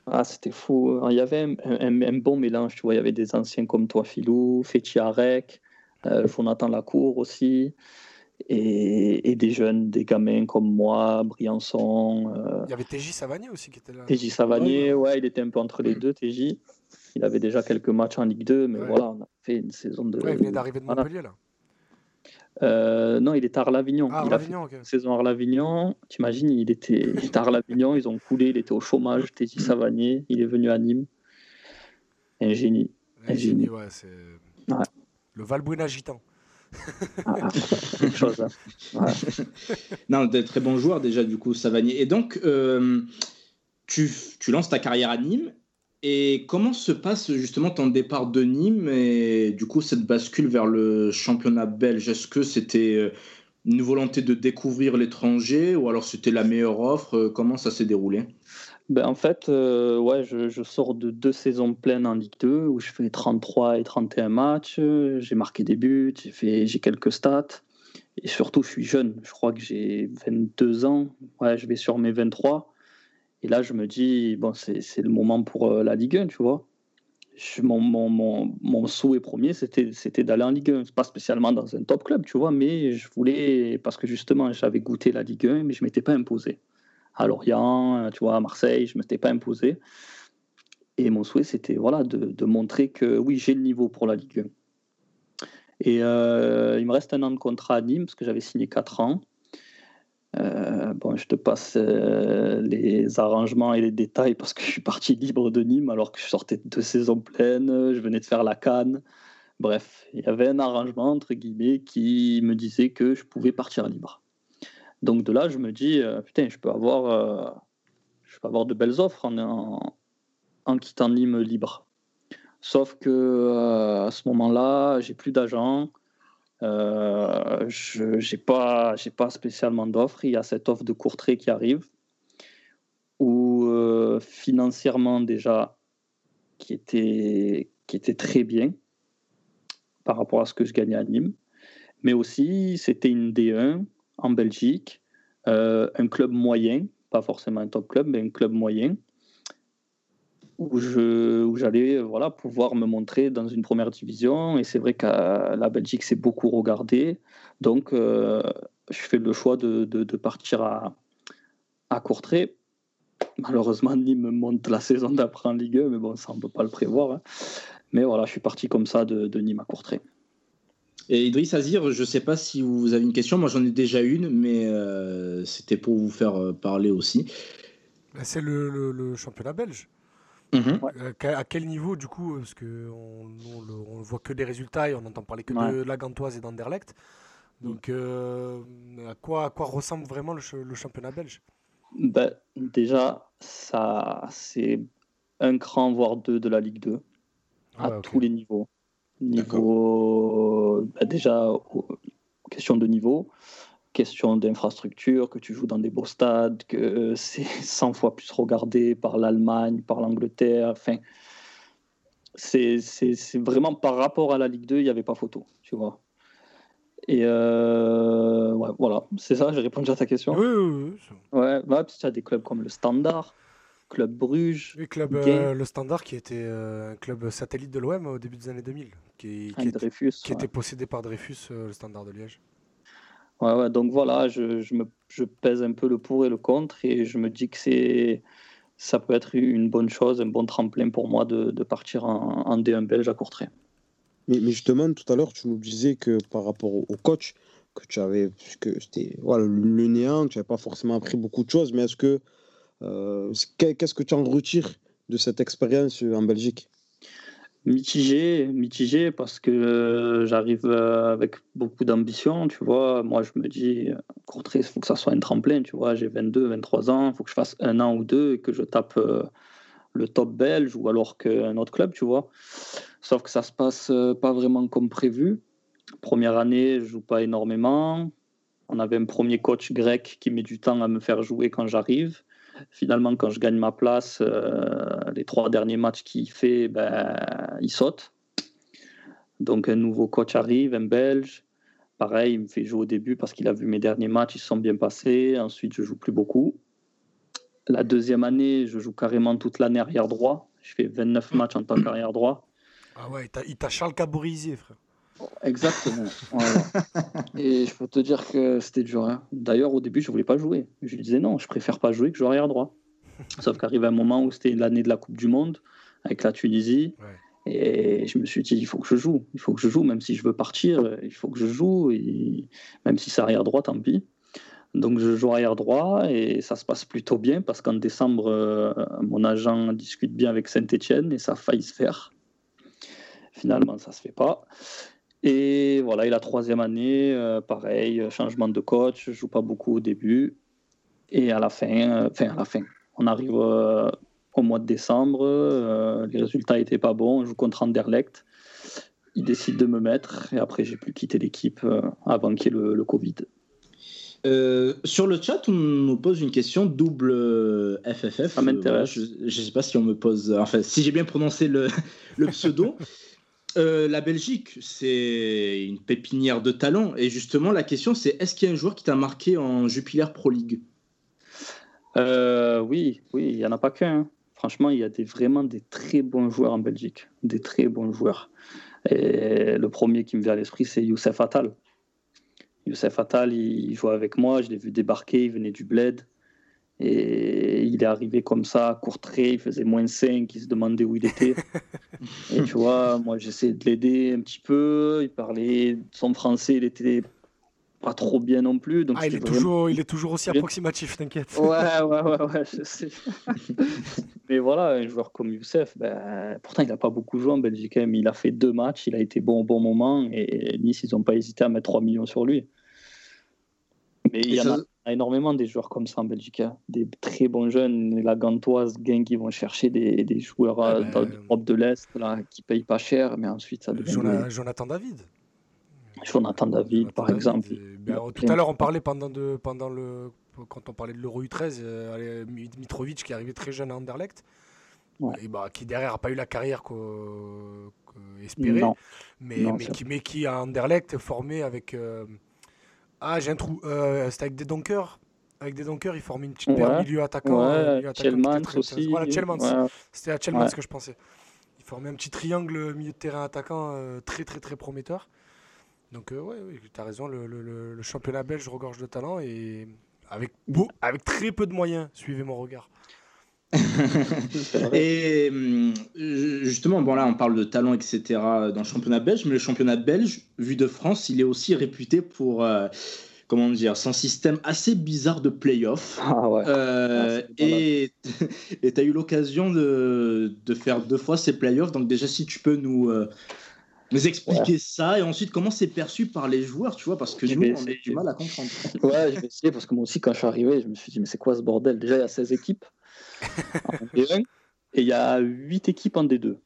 Ah, c'était fou. Il y avait un, un- un bon mélange, tu vois. Il y avait des anciens comme toi, Philou, Féti Arek, euh, Jonathan Lacour aussi, et, et des jeunes, des gamins comme moi, Briançon, euh, Il y avait TJ Savanier aussi qui était là. TJ Savanier. Ouais, il était un peu entre les deux, TJ. Il avait déjà quelques matchs en Ligue 2, mais Ouais. voilà, on a fait une saison de. Ouais, il venait d'arriver de. Montpellier là. Euh, non, il était à Arles-Avignon. Ah, il a fait Ravignon, ok. une saison à Arles-Avignon. T'imagines, il était, il était à Arles-Avignon, ils ont coulé, il était au chômage, TJ Savanier, il est venu à Nîmes. Un génie. Un Un génie, génie. ouais, c'est Ouais. le Valbuena gitan. Ah, quelque chose. hein. Ouais. Non, des très bons joueurs déjà, du coup, Savanier. Et donc, euh, tu, tu lances ta carrière à Nîmes. Et comment se passe justement ton départ de Nîmes et du coup cette bascule vers le championnat belge? Est-ce que c'était euh, une volonté de découvrir l'étranger ou alors c'était la meilleure offre? Euh, Comment ça s'est déroulé? Ben, en fait, euh, ouais, je, je sors de deux saisons pleines en Ligue 2 où je fais 33 et 31 matchs. J'ai marqué des buts, j'ai quelques stats. Et surtout, je suis jeune. Je crois que j'ai 22 ans. Ouais, je vais sur mes 23. Et là, je me dis, bon, c'est le moment pour euh, la Ligue 1, tu vois. Mon, souhait premier, c'était d'aller en Ligue 1. Pas spécialement dans un top club, tu vois, mais je voulais, parce que justement, j'avais goûté la Ligue 1, mais je ne m'étais pas imposé à Lorient, tu vois, à Marseille, je ne m'étais pas imposé. Et mon souhait, c'était voilà, de, de montrer que oui, j'ai le niveau pour la Ligue 1. Et euh, il me reste un an de contrat à Nîmes, parce que j'avais signé 4 ans. Euh, bon, je te passe euh, les arrangements et les détails parce que je suis parti libre de Nîmes alors que je sortais de deux saisons pleines, je venais de faire la canne. Bref, il y avait un arrangement entre guillemets qui me disait que je pouvais partir libre. Donc de là, je me dis, euh, putain, je peux avoir, je peux avoir de belles offres en, en, en quittant Nîmes libre. Sauf que à ce moment-là, j'ai plus d'agent, euh, je j'ai pas, spécialement d'offres. Il y a cette offre de Courtrai qui arrive, où euh, financièrement déjà, qui était, qui était très bien par rapport à ce que je gagnais à Nîmes, mais aussi c'était une D1 en Belgique, euh, un club moyen, pas forcément un top club, mais un club moyen, où je où j'allais voilà pouvoir me montrer dans une première division. Et c'est vrai que la Belgique c'est beaucoup regardé, donc euh, je fais le choix de, de, de partir à à Courtrai. Malheureusement, Nîmes monte la saison d'après en Ligue 1, mais bon, ça on peut pas le prévoir. hein. Mais voilà, je suis parti comme ça de, de Nîmes à Courtrai. Et Idriss Azir, je ne sais pas si vous avez une question. Moi, j'en ai déjà une, mais euh, c'était pour vous faire euh, parler aussi. Bah, C'est le, le- le championnat belge. Mhm. Euh, à quel niveau, du coup, parce qu'on on, le- on voit que des résultats et on n'entend parler que Ouais. de la Gantoise et d'Anderlecht. Donc, euh, à, quoi, à quoi ressemble vraiment le, ch- le championnat belge? Ben, déjà, ça, c'est un cran, voire deux de la Ligue 2, à Ah ok. tous les niveaux. Niveau, ben, déjà, question de niveau, question d'infrastructure, que tu joues dans des beaux stades, que c'est 100 fois plus regardé par l'Allemagne, par l'Angleterre, enfin, c'est vraiment par rapport à la Ligue 2, il n'y avait pas photo, tu vois. Et euh, ouais, voilà, c'est ça, j'ai répondu à ta question. Oui, oui, oui. Ouais, ouais, puis tu as des clubs comme le Standard, Club Bruges, club, euh, le Standard, qui était euh, un club satellite de l'OM au début des années 2000, qui, était, Dreyfus. qui ouais. était possédé par Dreyfus, le Standard de Liège. Donc voilà, je, je, pèse un peu le pour et le contre et je me dis que c'est ça peut être une bonne chose, un bon tremplin pour moi de, de partir en, en D1 belge à Courtrai. Mais, mais justement, tout à l'heure, tu nous disais que par rapport au, coach, que tu avais, que c'était voilà, le néant, tu n'avais pas forcément appris beaucoup de choses, mais est-ce que euh, qu'est-ce que tu en retires de cette expérience en Belgique? Mitigé, mitigé parce que euh, j'arrive euh, avec beaucoup d'ambition, tu vois. Moi, je me dis, il faut que ça soit un tremplin, tu vois. J'ai 22, 23 ans, il faut que je fasse un an ou deux et que je tape le top belge ou alors qu'un autre club, tu vois. Sauf que ça se passe pas vraiment comme prévu. Première année, je joue pas énormément. On avait un premier coach grec qui met du temps à me faire jouer quand j'arrive. Finalement, quand je gagne ma place, euh, les trois derniers matchs qu'il fait, ben, il saute. Donc un nouveau coach arrive, un Belge. Pareil, il me fait jouer au début parce qu'il a vu mes derniers matchs, ils se sont bien passés. Ensuite, je joue plus beaucoup. La deuxième année, je joue carrément toute l'année arrière droit. Je fais 29 matchs en tant qu'arrière droit. Ah ouais, il t'a Charles Caborisé, frère. Exactement. Et je peux te dire que c'était dur. Hein. D'ailleurs, au début, je voulais pas jouer. Je lui disais non, je préfère pas jouer que jouer arrière droit. Sauf qu'arrive un moment où c'était l'année de la Coupe du Monde avec la Tunisie. Et je me suis dit, il faut que je joue. Il faut que je joue, même si je veux partir, il faut que je joue. Et même si c'est arrière droit, tant pis. Donc je joue arrière droit et ça se passe plutôt bien parce qu'en décembre, euh, mon agent discute bien avec Saint-Etienne et ça a failli se faire. Finalement, ça se fait pas. Et voilà, et la troisième année, euh, pareil, changement de coach, je joue pas beaucoup au début. Et à la fin, euh, enfin à la fin, on arrive euh, au mois de décembre, les résultats n'étaient pas bons, je joue contre Anderlecht. Il décide de me mettre et après j'ai pu quitter l'équipe avant qu'il y ait le, Covid. sur le chat, on nous pose une question double FFF. Ça m'intéresse. je ne sais pas si on me pose, enfin, si j'ai bien prononcé le, le pseudo. Euh, la Belgique, c'est une pépinière de talents. Et justement, la question, c'est est-ce qu'il y a un joueur qui t'a marqué en Jupiler Pro League? Euh, Oui, oui, il n'y en a pas qu'un. Hein. Franchement, il y a vraiment des très bons joueurs en Belgique. Des très bons joueurs. Le premier qui me vient à l'esprit, c'est Youssef Attal. Youssef Attal, il, il jouait avec moi, je l'ai vu débarquer, il venait du Bled. Et il est arrivé comme ça, courtrait, il faisait moins 5, il se demandait où il était. et tu vois, moi j'essayais de l'aider un petit peu. Il parlait son français, il était pas trop bien non plus. Donc ah, il, est toujours, il est toujours aussi approximatif, t'inquiète. Ouais, ouais, ouais, ouais, je sais. mais voilà, un joueur comme Youssef, ben, pourtant il n'a pas beaucoup joué en Belgique, hein, mais il a fait deux matchs, il a été bon au bon moment et Nice, ils n'ont pas hésité à mettre 3 millions sur lui. Mais il y en a énormément des joueurs comme ça en Belgique. Hein. Des très bons jeunes, la Gantoise, Gang, qui vont chercher des, des joueurs ah ben, dans l'Europe de l'Est là, qui payent pas cher, mais ensuite ça devient. Jonathan David. Jonathan David, par exemple. Ben, tout à l'heure, on parlait pendant, de, pendant le. Quand on parlait de l'Euro U13, euh, Mitrovic qui arrivait très jeune à Anderlecht. Et bah, qui derrière n'a pas eu la carrière qu'espérée, mais, mais, qui, mais qui à Anderlecht formé avec, euh, ah, j'ai un trou. Euh, C'était avec des donkers. Avec des donkers, ils formaient une petite paire milieu attaquant. Ouais, milieu aussi. Voilà, Chelmans. C'était à Chelmans que je pensais. Ils formaient un petit triangle milieu de terrain attaquant euh, très, très, très prometteur. Donc, euh, ouais, oui, tu as raison. Le, le, le, championnat belge regorge de talent et avec, beau, avec très peu de moyens. Suivez mon regard. et hum, justement, bon là, on parle de talent, etc. dans le championnat belge, mais le championnat belge, vu de France, il est aussi réputé pour, euh, comment dire, son système assez bizarre de play-off. Ah ouais. Euh, ah, et tu as eu l'occasion de, de, faire deux fois ces play-offs, donc déjà, si tu peux nous. Euh, nous expliquer ça et ensuite comment c'est perçu par les joueurs, tu vois, parce que nous, on a du mal à comprendre. Ouais, je vais essayer parce que moi aussi, quand je suis arrivé, je me suis dit, mais c'est quoi ce bordel? Déjà, il y a 16 équipes. et il y a 8 équipes en D2.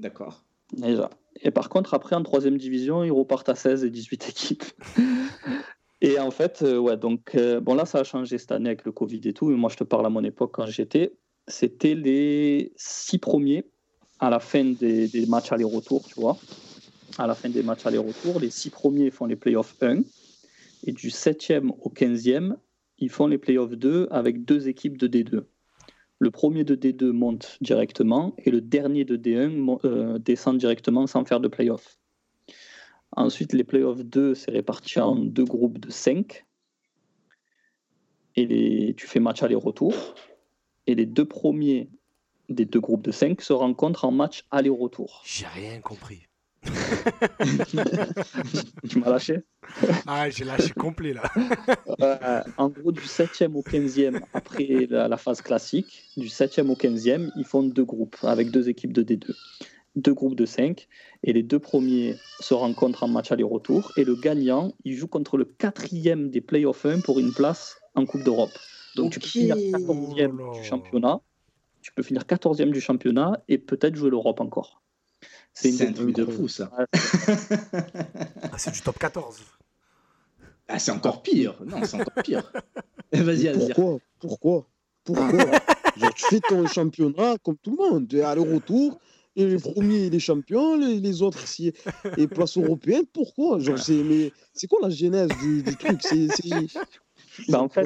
D'accord. Déjà. Et par contre, après, en troisième division, ils repartent à 16 et 18 équipes. et en fait, euh, ouais, donc, euh, bon, là, ça a changé cette année avec le Covid et tout. Mais moi, je te parle à mon époque quand j'étais. C'était les six premiers à la fin des, des matchs aller-retour, tu vois. À la fin des matchs aller-retour, les six premiers font les playoffs 1. Et du 7e au 15e, ils font les playoffs 2 avec deux équipes de D2. Le premier de D2 monte directement et le dernier de D1 euh, descend directement sans faire de playoffs. Ensuite, les playoffs 2, c'est réparti en deux groupes de 5. Et tu fais match aller-retour. Et les deux premiers des deux groupes de 5 se rencontrent en match aller-retour. J'ai rien compris. tu m'as lâché Ah, j'ai lâché complet là. Euh, en gros, du 7e au 15e, après la, la phase classique, du 7e au 15e, ils font deux groupes avec deux équipes de D2. Deux groupes de 5. Et les deux premiers se rencontrent en match aller-retour. Et le gagnant, il joue contre le quatrième des playoffs 1 pour une place en Coupe d'Europe. Donc tu peux Ok. finir 14e Oh du championnat. Tu peux finir 14e du championnat et peut-être jouer l'Europe encore. C'est une un truc de fou, ça. Ah, c'est du top 14. Ah, c'est encore pire. Non, c'est encore pire. Vas-y, Azir. Pourquoi? Pourquoi? Pourquoi? Genre, tu fais ton championnat comme tout le monde, tu es aller-retour, et les premiers, les champions, les, les autres, si, et place européenne, pourquoi? Genre, c'est, mais c'est quoi la genèse du, du truc? C'est- Bah, en fait,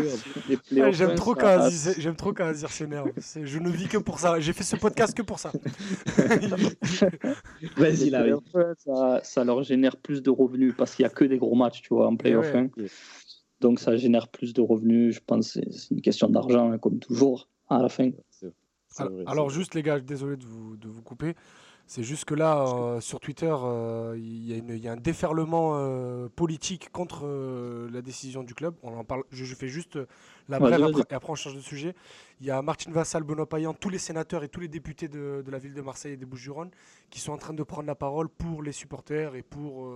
les J'aime 1, trop, ça- quand Aziz- j'aime trop quand Azir s'énerve. C'est- Je ne vis que pour ça. J'ai fait ce podcast que pour ça. Vas-y, playoffs, ouais, ça, ça leur génère plus de revenus parce qu'il n'y a que des gros matchs, tu vois, en playoff. ouais. hein. Donc ça génère plus de revenus. Je pense que c'est- une question d'argent, hein, comme toujours, à la fin. C'est- Alors, vrai, c'est alors vrai. juste les gars, désolé de vous, de vous couper. C'est juste que là, euh, sur Twitter, euh, il y, a y un déferlement euh, politique contre la décision du club. On en parle. Je, je fais juste la brève après, et après on change de sujet. Il y a Martine Vassal, Benoît Payan, tous les sénateurs et tous les députés de, de la ville de Marseille et des Bouches-du-Rhône qui sont en train de prendre la parole pour les supporters et pour,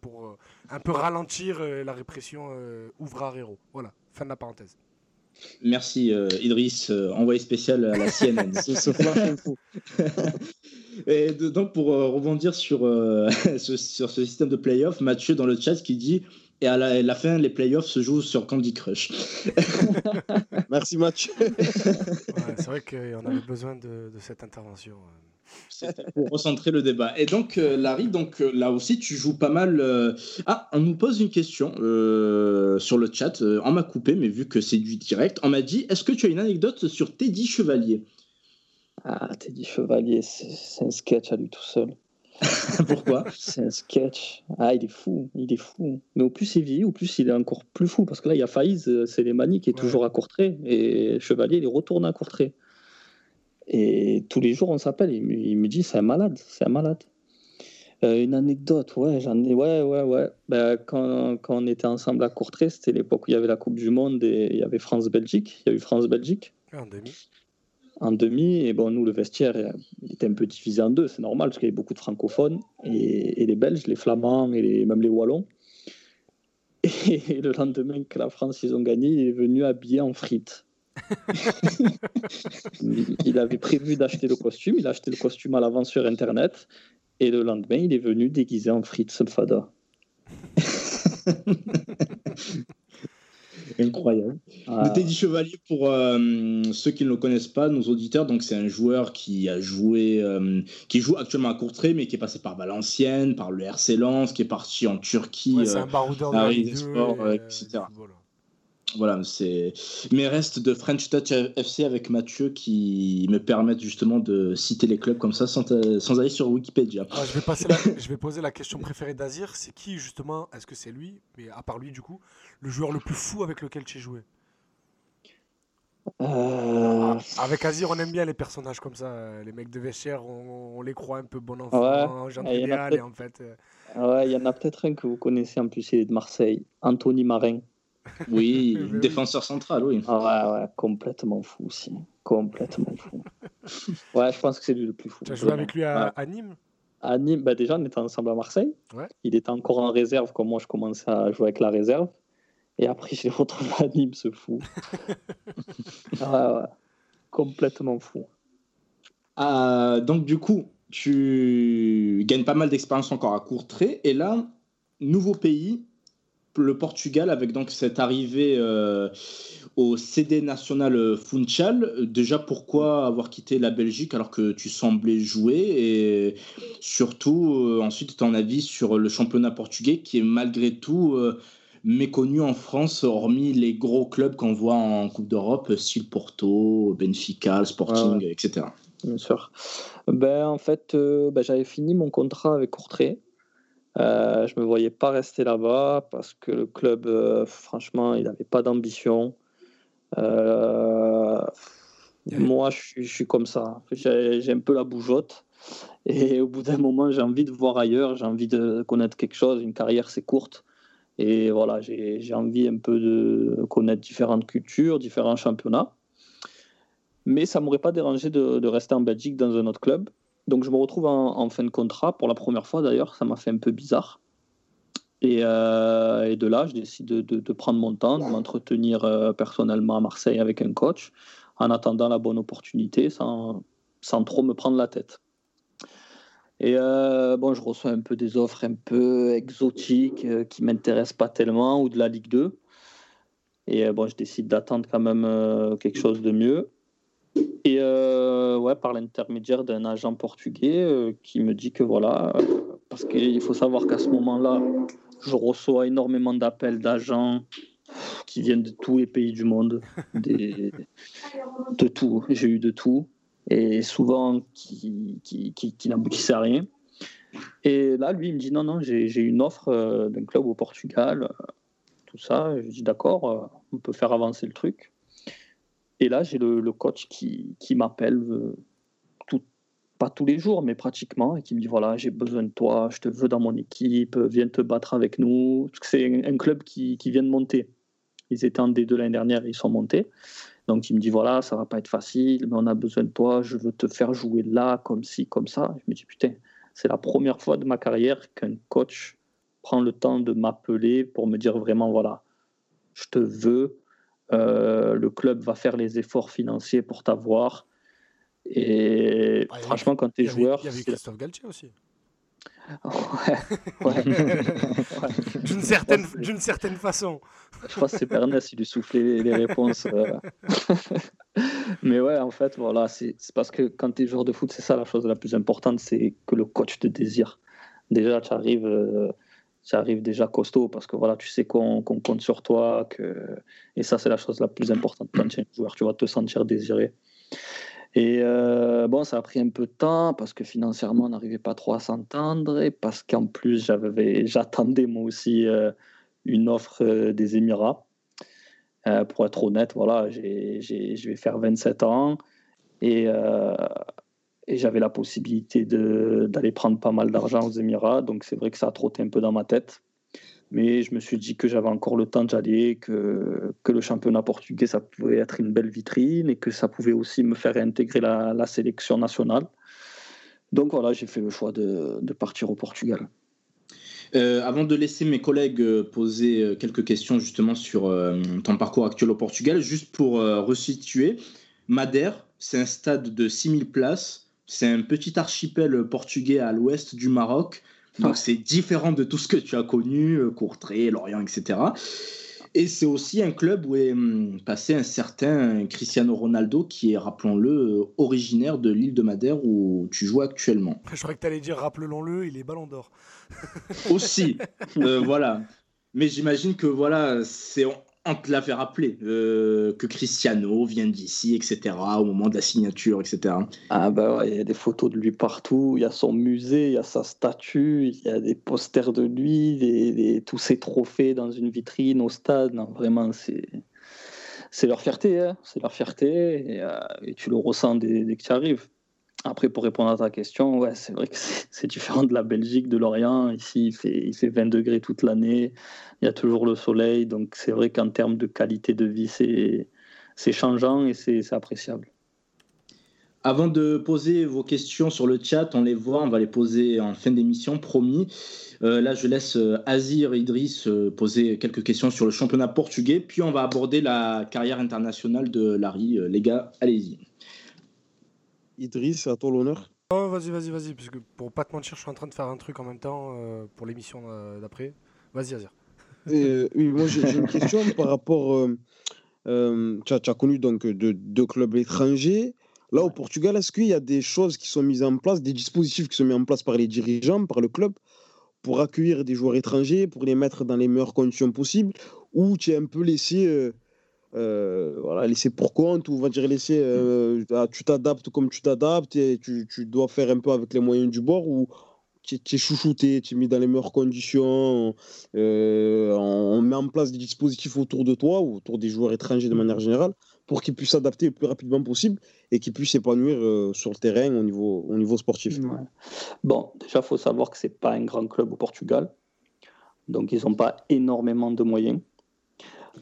pour un peu ralentir la répression Ouvrard Héros. Voilà, fin de la parenthèse. Merci, euh, Idriss, euh, envoyé spécial à la CNN. Et de- donc, pour euh, rebondir sur, ce, sur ce système de playoff, Mathieu dans le chat qui dit Et à la, la fin, les playoffs se jouent sur Candy Crush. Merci Mathieu. Ouais, c'est vrai qu'on avait besoin de, de cette intervention. euh. C'était pour recentrer le débat. Et donc, euh, Larry, donc, euh, là aussi, tu joues pas mal. euh, Ah, on nous pose une question euh, sur le chat. On m'a coupé, mais vu que c'est du direct, on m'a dit Est-ce que tu as une anecdote sur Teddy Chevalier? Ah, Teddy Chevalier, c'est c'est un sketch à lui tout seul. Pourquoi? C'est un sketch. Ah, il est fou, il est fou. Mais au plus il vieillit, au plus il est encore plus fou. Parce que là, il y a Faïz, euh, c'est les manies qui est Ouais. toujours à Courtrai. Et Chevalier, il est retourné à Courtrai. Et tous les jours, on s'appelle. Il, me- il me dit, c'est un malade, c'est un malade. Euh, une anecdote, ouais, j'en ai, ouais, ouais, ouais. Ben, quand, quand on était ensemble à Courtrai, c'était l'époque où il y avait la Coupe du Monde et il y avait France-Belgique. Il y a eu France-Belgique en demi. En demi. Et bon, nous, le vestiaire, il était un peu divisé en deux. C'est normal parce qu'il y avait beaucoup de francophones et, et les Belges, les Flamands et les- même les Wallons. Et le lendemain que la France, ils ont gagné, il est venu habillé en frites. Il- avait prévu d'acheter le costume. Il a acheté le costume à l'avance sur Internet. Et le lendemain, il est venu déguisé en frites Subfada. Incroyable. Ah, Le Teddy Chevalier, pour euh, ceux qui ne le connaissent pas, nos auditeurs, donc c'est un joueur qui a joué, euh, qui joue actuellement à Courtrai, mais qui est passé par Valenciennes, par le RC Lens, qui est parti en Turquie. Ouais, euh, un baroudeur de la oui, Ligue des 2 sports, et, euh, euh, etc. voilà, c'est mes restes de French Touch FC avec Mathieu qui me permettent justement de citer les clubs comme ça sans, sans aller sur Wikipédia. Ah, je, vais passer la- je vais poser la question préférée d'Azir. C'est qui, justement, est-ce que c'est lui, mais à part lui, du coup, le joueur le plus fou avec lequel tu as joué? Euh, Avec Azir, on aime bien les personnages comme ça. Les mecs de vestiaire, on, on les croit un peu bon enfant, Ouais, gens y en fait. euh, ouais, il y en a peut-être un que vous connaissez en plus, il est de Marseille. Anthony Marin. Oui, défenseur central, oui. Ah ouais, ouais, complètement fou aussi. Complètement fou. Ouais, je pense que c'est lui le plus fou. Tu as joué avec lui à, Ouais. à Nîmes? À Nîmes, bah déjà, on était ensemble à Marseille. Ouais. Il était encore en réserve, comme moi, je commençais à jouer avec la réserve. Et après, je l'ai retrouvé à Nîmes, ce fou. ouais, ouais. Complètement fou. Ah, donc du coup, tu gagnes pas mal d'expérience encore à Courtrai. Et là, nouveau pays, le Portugal, avec donc cette arrivée euh, au CD National Funchal. Déjà, pourquoi avoir quitté la Belgique alors que tu semblais jouer? Et surtout, euh, ensuite, ton avis sur le championnat portugais qui est malgré tout... euh, méconnu en France, hormis les gros clubs qu'on voit en Coupe d'Europe, style Porto, Benfica, Sporting, Ouais. etc. bien sûr. Ben, en fait, ben, j'avais fini mon contrat avec Courtrai. Euh, je me voyais pas rester là-bas parce que le club, euh, franchement, il n'avait pas d'ambition. Euh, moi, je suis, je suis comme ça. J'ai j'ai un peu la bougeotte. Et au bout d'un moment, j'ai envie de voir ailleurs, j'ai envie de connaître quelque chose. Une carrière, c'est courte. Et voilà, j'ai envie un peu de connaître différentes cultures, différents championnats. Mais ça ne m'aurait pas dérangé de, de, rester en Belgique dans un autre club. Donc je me retrouve en, fin de contrat, pour la première fois d'ailleurs, ça m'a fait un peu bizarre. Et, euh, de là, je décide de, prendre mon temps, de m'entretenir euh, personnellement à Marseille avec un coach, en attendant la bonne opportunité, sans, trop me prendre la tête. Et euh, bon, je reçois un peu des offres un peu exotiques qui ne m'intéressent pas tellement, ou de la Ligue 2. Et bon, je décide d'attendre quand même quelque chose de mieux. Et ouais, par l'intermédiaire d'un agent portugais qui me dit que voilà, parce qu'il faut savoir qu'à ce moment-là, je reçois énormément d'appels d'agents qui viennent de tous les pays du monde, des, de tout. J'ai eu de tout et souvent qui, qui, qui, à rien. Et là, lui, il me dit non, non, j'ai une offre euh, d'un club au Portugal, euh, tout ça. Je dis d'accord, euh, on peut faire avancer le truc. Et là, j'ai le, coach qui, qui m'appelle, tout, pas tous les jours, mais pratiquement, et qui me dit voilà, j'ai besoin de toi, je te veux dans mon équipe, viens te battre avec nous. C'est un, club qui, qui vient de monter. Ils étaient en D2 l'année dernière, ils sont montés. Donc il me dit voilà, ça va pas être facile, mais on a besoin de toi, je veux te faire jouer là, comme ci, comme ça. Je me dis putain, c'est la première fois de ma carrière qu'un coach prend le temps de m'appeler pour me dire vraiment voilà, je te veux, euh, le club va faire les efforts financiers pour t'avoir. Et ah, franchement, quand tu es joueur. Il y avait Christophe Galtier aussi. Ouais, d'une certaine, d'une certaine façon. Je crois que c'est Bernès qui lui soufflait les réponses. Euh. Mais ouais, en fait, voilà, c'est parce que quand tu es joueur de foot, c'est ça la chose la plus importante, c'est que le coach te désire. Déjà, tu arrives, euh, tu arrives déjà costaud parce que voilà, tu sais qu'on compte sur toi. Que... Et ça, c'est la chose la plus importante quand tu es un joueur. Tu vas te sentir désiré. Et euh, bon, ça a pris un peu de temps parce que financièrement, on n'arrivait pas trop à s'entendre et parce qu'en plus, j'attendais moi aussi euh, une offre euh, des Émirats. pour être honnête, voilà, je vais faire 27 ans et, et j'avais la possibilité d'aller prendre pas mal d'argent aux Émirats. Donc c'est vrai que ça a trotté un peu dans ma tête. Mais je me suis dit que j'avais encore le temps d'y que, que le championnat portugais, ça pouvait être une belle vitrine et que ça pouvait aussi me faire intégrer la, la sélection nationale. Donc voilà, j'ai fait le choix de, de partir au Portugal. Euh, avant de laisser mes collègues euh, poser euh, quelques questions justement sur ton parcours actuel au Portugal, juste pour resituer, Madère, c'est un stade de 6000 places, c'est un petit archipel portugais à l'ouest du Maroc donc c'est différent de tout ce que tu as connu, euh, Courtrai, Lorient, etc. Et c'est aussi un club où est hum, passé un certain Cristiano Ronaldo qui est, rappelons-le, euh, originaire de l'île de Madère où tu joues actuellement. Je croyais que tu allais dire, rappelons-le, il est ballon d'or. aussi, euh, voilà. Mais j'imagine que voilà, c'est on te l'a fait rappeler euh, que Cristiano vient d'ici, etc., au moment de la signature, etc. Ah bah il y a des photos de lui partout, il y a son musée, il y a sa statue, il y a des posters de lui, tous ses trophées dans une vitrine au stade. Non, vraiment, c'est c'est leur fierté, hein. c'est leur fierté, et, euh, tu le ressens dès, dès que tu arrives. Après, pour répondre à ta question, ouais, c'est vrai que c'est différent de la Belgique, de l'Orient. Ici, il fait, il fait 20 degrés toute l'année. Il y a toujours le soleil. Donc, c'est vrai qu'en termes de qualité de vie, c'est changeant et c'est appréciable. Avant de poser vos questions sur le chat, on les voit, on va les poser en fin d'émission, promis. Euh, là, je laisse euh, Azir Idriss euh, poser quelques questions sur le championnat portugais, puis on va aborder la carrière internationale de Larry. les gars, allez-y. Idriss, à toi l'honneur. Oh, vas-y, vas-y, vas-y, parce que pour pas te mentir, je suis en train de faire un truc en même temps euh, pour l'émission euh, d'après. Vas-y, Azir. Euh, oui, moi j'ai une question par rapport. tu, as, connu donc deux clubs étrangers. Là, au Portugal, est-ce qu'il y a des choses qui sont mises en place, des dispositifs qui sont mis en place par les dirigeants, par le club, pour accueillir des joueurs étrangers, pour les mettre dans les meilleures conditions possibles, ou tu es un peu laissé euh, voilà, laisser pour compte, ou on va dire laisser, euh, ah, tu t'adaptes comme tu t'adaptes, et tu, dois faire un peu avec les moyens du bord, ou tu es chouchouté, tu es mis dans les meilleures conditions, euh, on, met en place des dispositifs autour de toi ou autour des joueurs étrangers de manière générale pour qu'ils puissent s'adapter le plus rapidement possible et qu'ils puissent s'épanouir sur le terrain au niveau, au niveau sportif. Bon, déjà, il faut savoir que ce n'est pas un grand club au Portugal. Donc, ils n'ont pas énormément de moyens.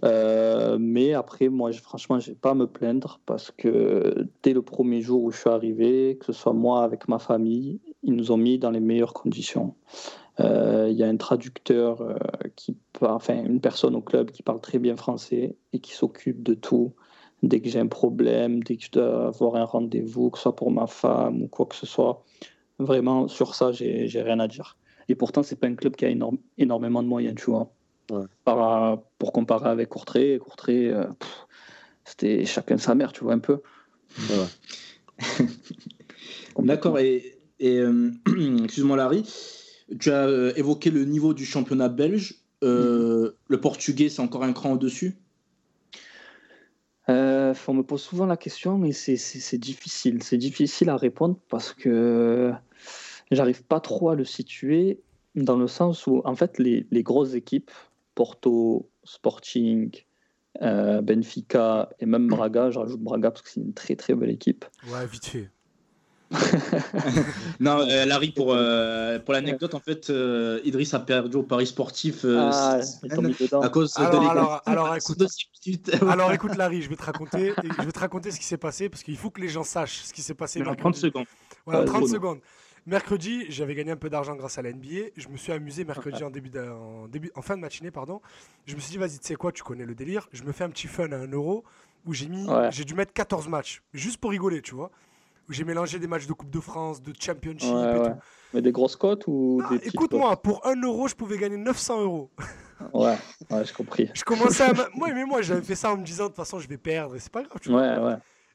Euh, mais après, moi, franchement, je n'ai pas à me plaindre parce que dès le premier jour où je suis arrivé, que ce soit moi avec ma famille, ils nous ont mis dans les meilleures conditions. Euh, il y a un traducteur, qui, enfin une personne au club qui parle très bien français et qui s'occupe de tout dès que j'ai un problème, dès que je dois avoir un rendez-vous, que ce soit pour ma femme ou quoi que ce soit. Vraiment, sur ça, j'ai rien à dire. Et pourtant, c'est pas un club qui a énormément de moyens, tu vois. Pour comparer avec Courtrai, Courtrai, euh, c'était chacun sa mère, tu vois, un peu. D'accord. Et, euh, excuse-moi, Larry, tu as euh, évoqué le niveau du championnat belge. Mm-hmm. Le portugais, c'est encore un cran au-dessus? Euh, on me pose souvent la question, mais c'est difficile. C'est difficile à répondre parce que j'arrive pas trop à le situer dans le sens où, en fait, les, les grosses équipes, Porto, Sporting, euh, Benfica et même Braga, je rajoute Braga parce que c'est une très très belle équipe. Ouais, vite fait. non, euh, Larry, pour, euh, pour l'anecdote, en fait, euh, Idriss a perdu au Paris sportif ah, à cause alors, de alors, alors, écoute, alors écoute, Larry, je vais te raconter, je vais te raconter ce qui s'est passé parce qu'il faut que les gens sachent ce qui s'est passé. Dans 30 secondes. Voilà, 30 secondes. Mercredi, j'avais gagné un peu d'argent grâce à la NBA. Je me suis amusé mercredi en, début, en, début, en fin de matinée. pardon. Je me suis dit, vas-y, tu sais quoi, tu connais le délire. Je me fais un petit fun à 1 euro où j'ai mis, j'ai dû mettre 14 matchs, juste pour rigoler, tu vois où j'ai mélangé des matchs de Coupe de France, de Championship et tout. Mais des grosses cotes ou ah, Écoute-moi, pour 1 euro, je pouvais gagner 900 euros. ouais, ouais, j'ai compris. Je commençais à. moi, mais moi, j'avais fait ça en me disant, de toute façon, je vais perdre, et c'est pas grave. Tu ouais, ouais.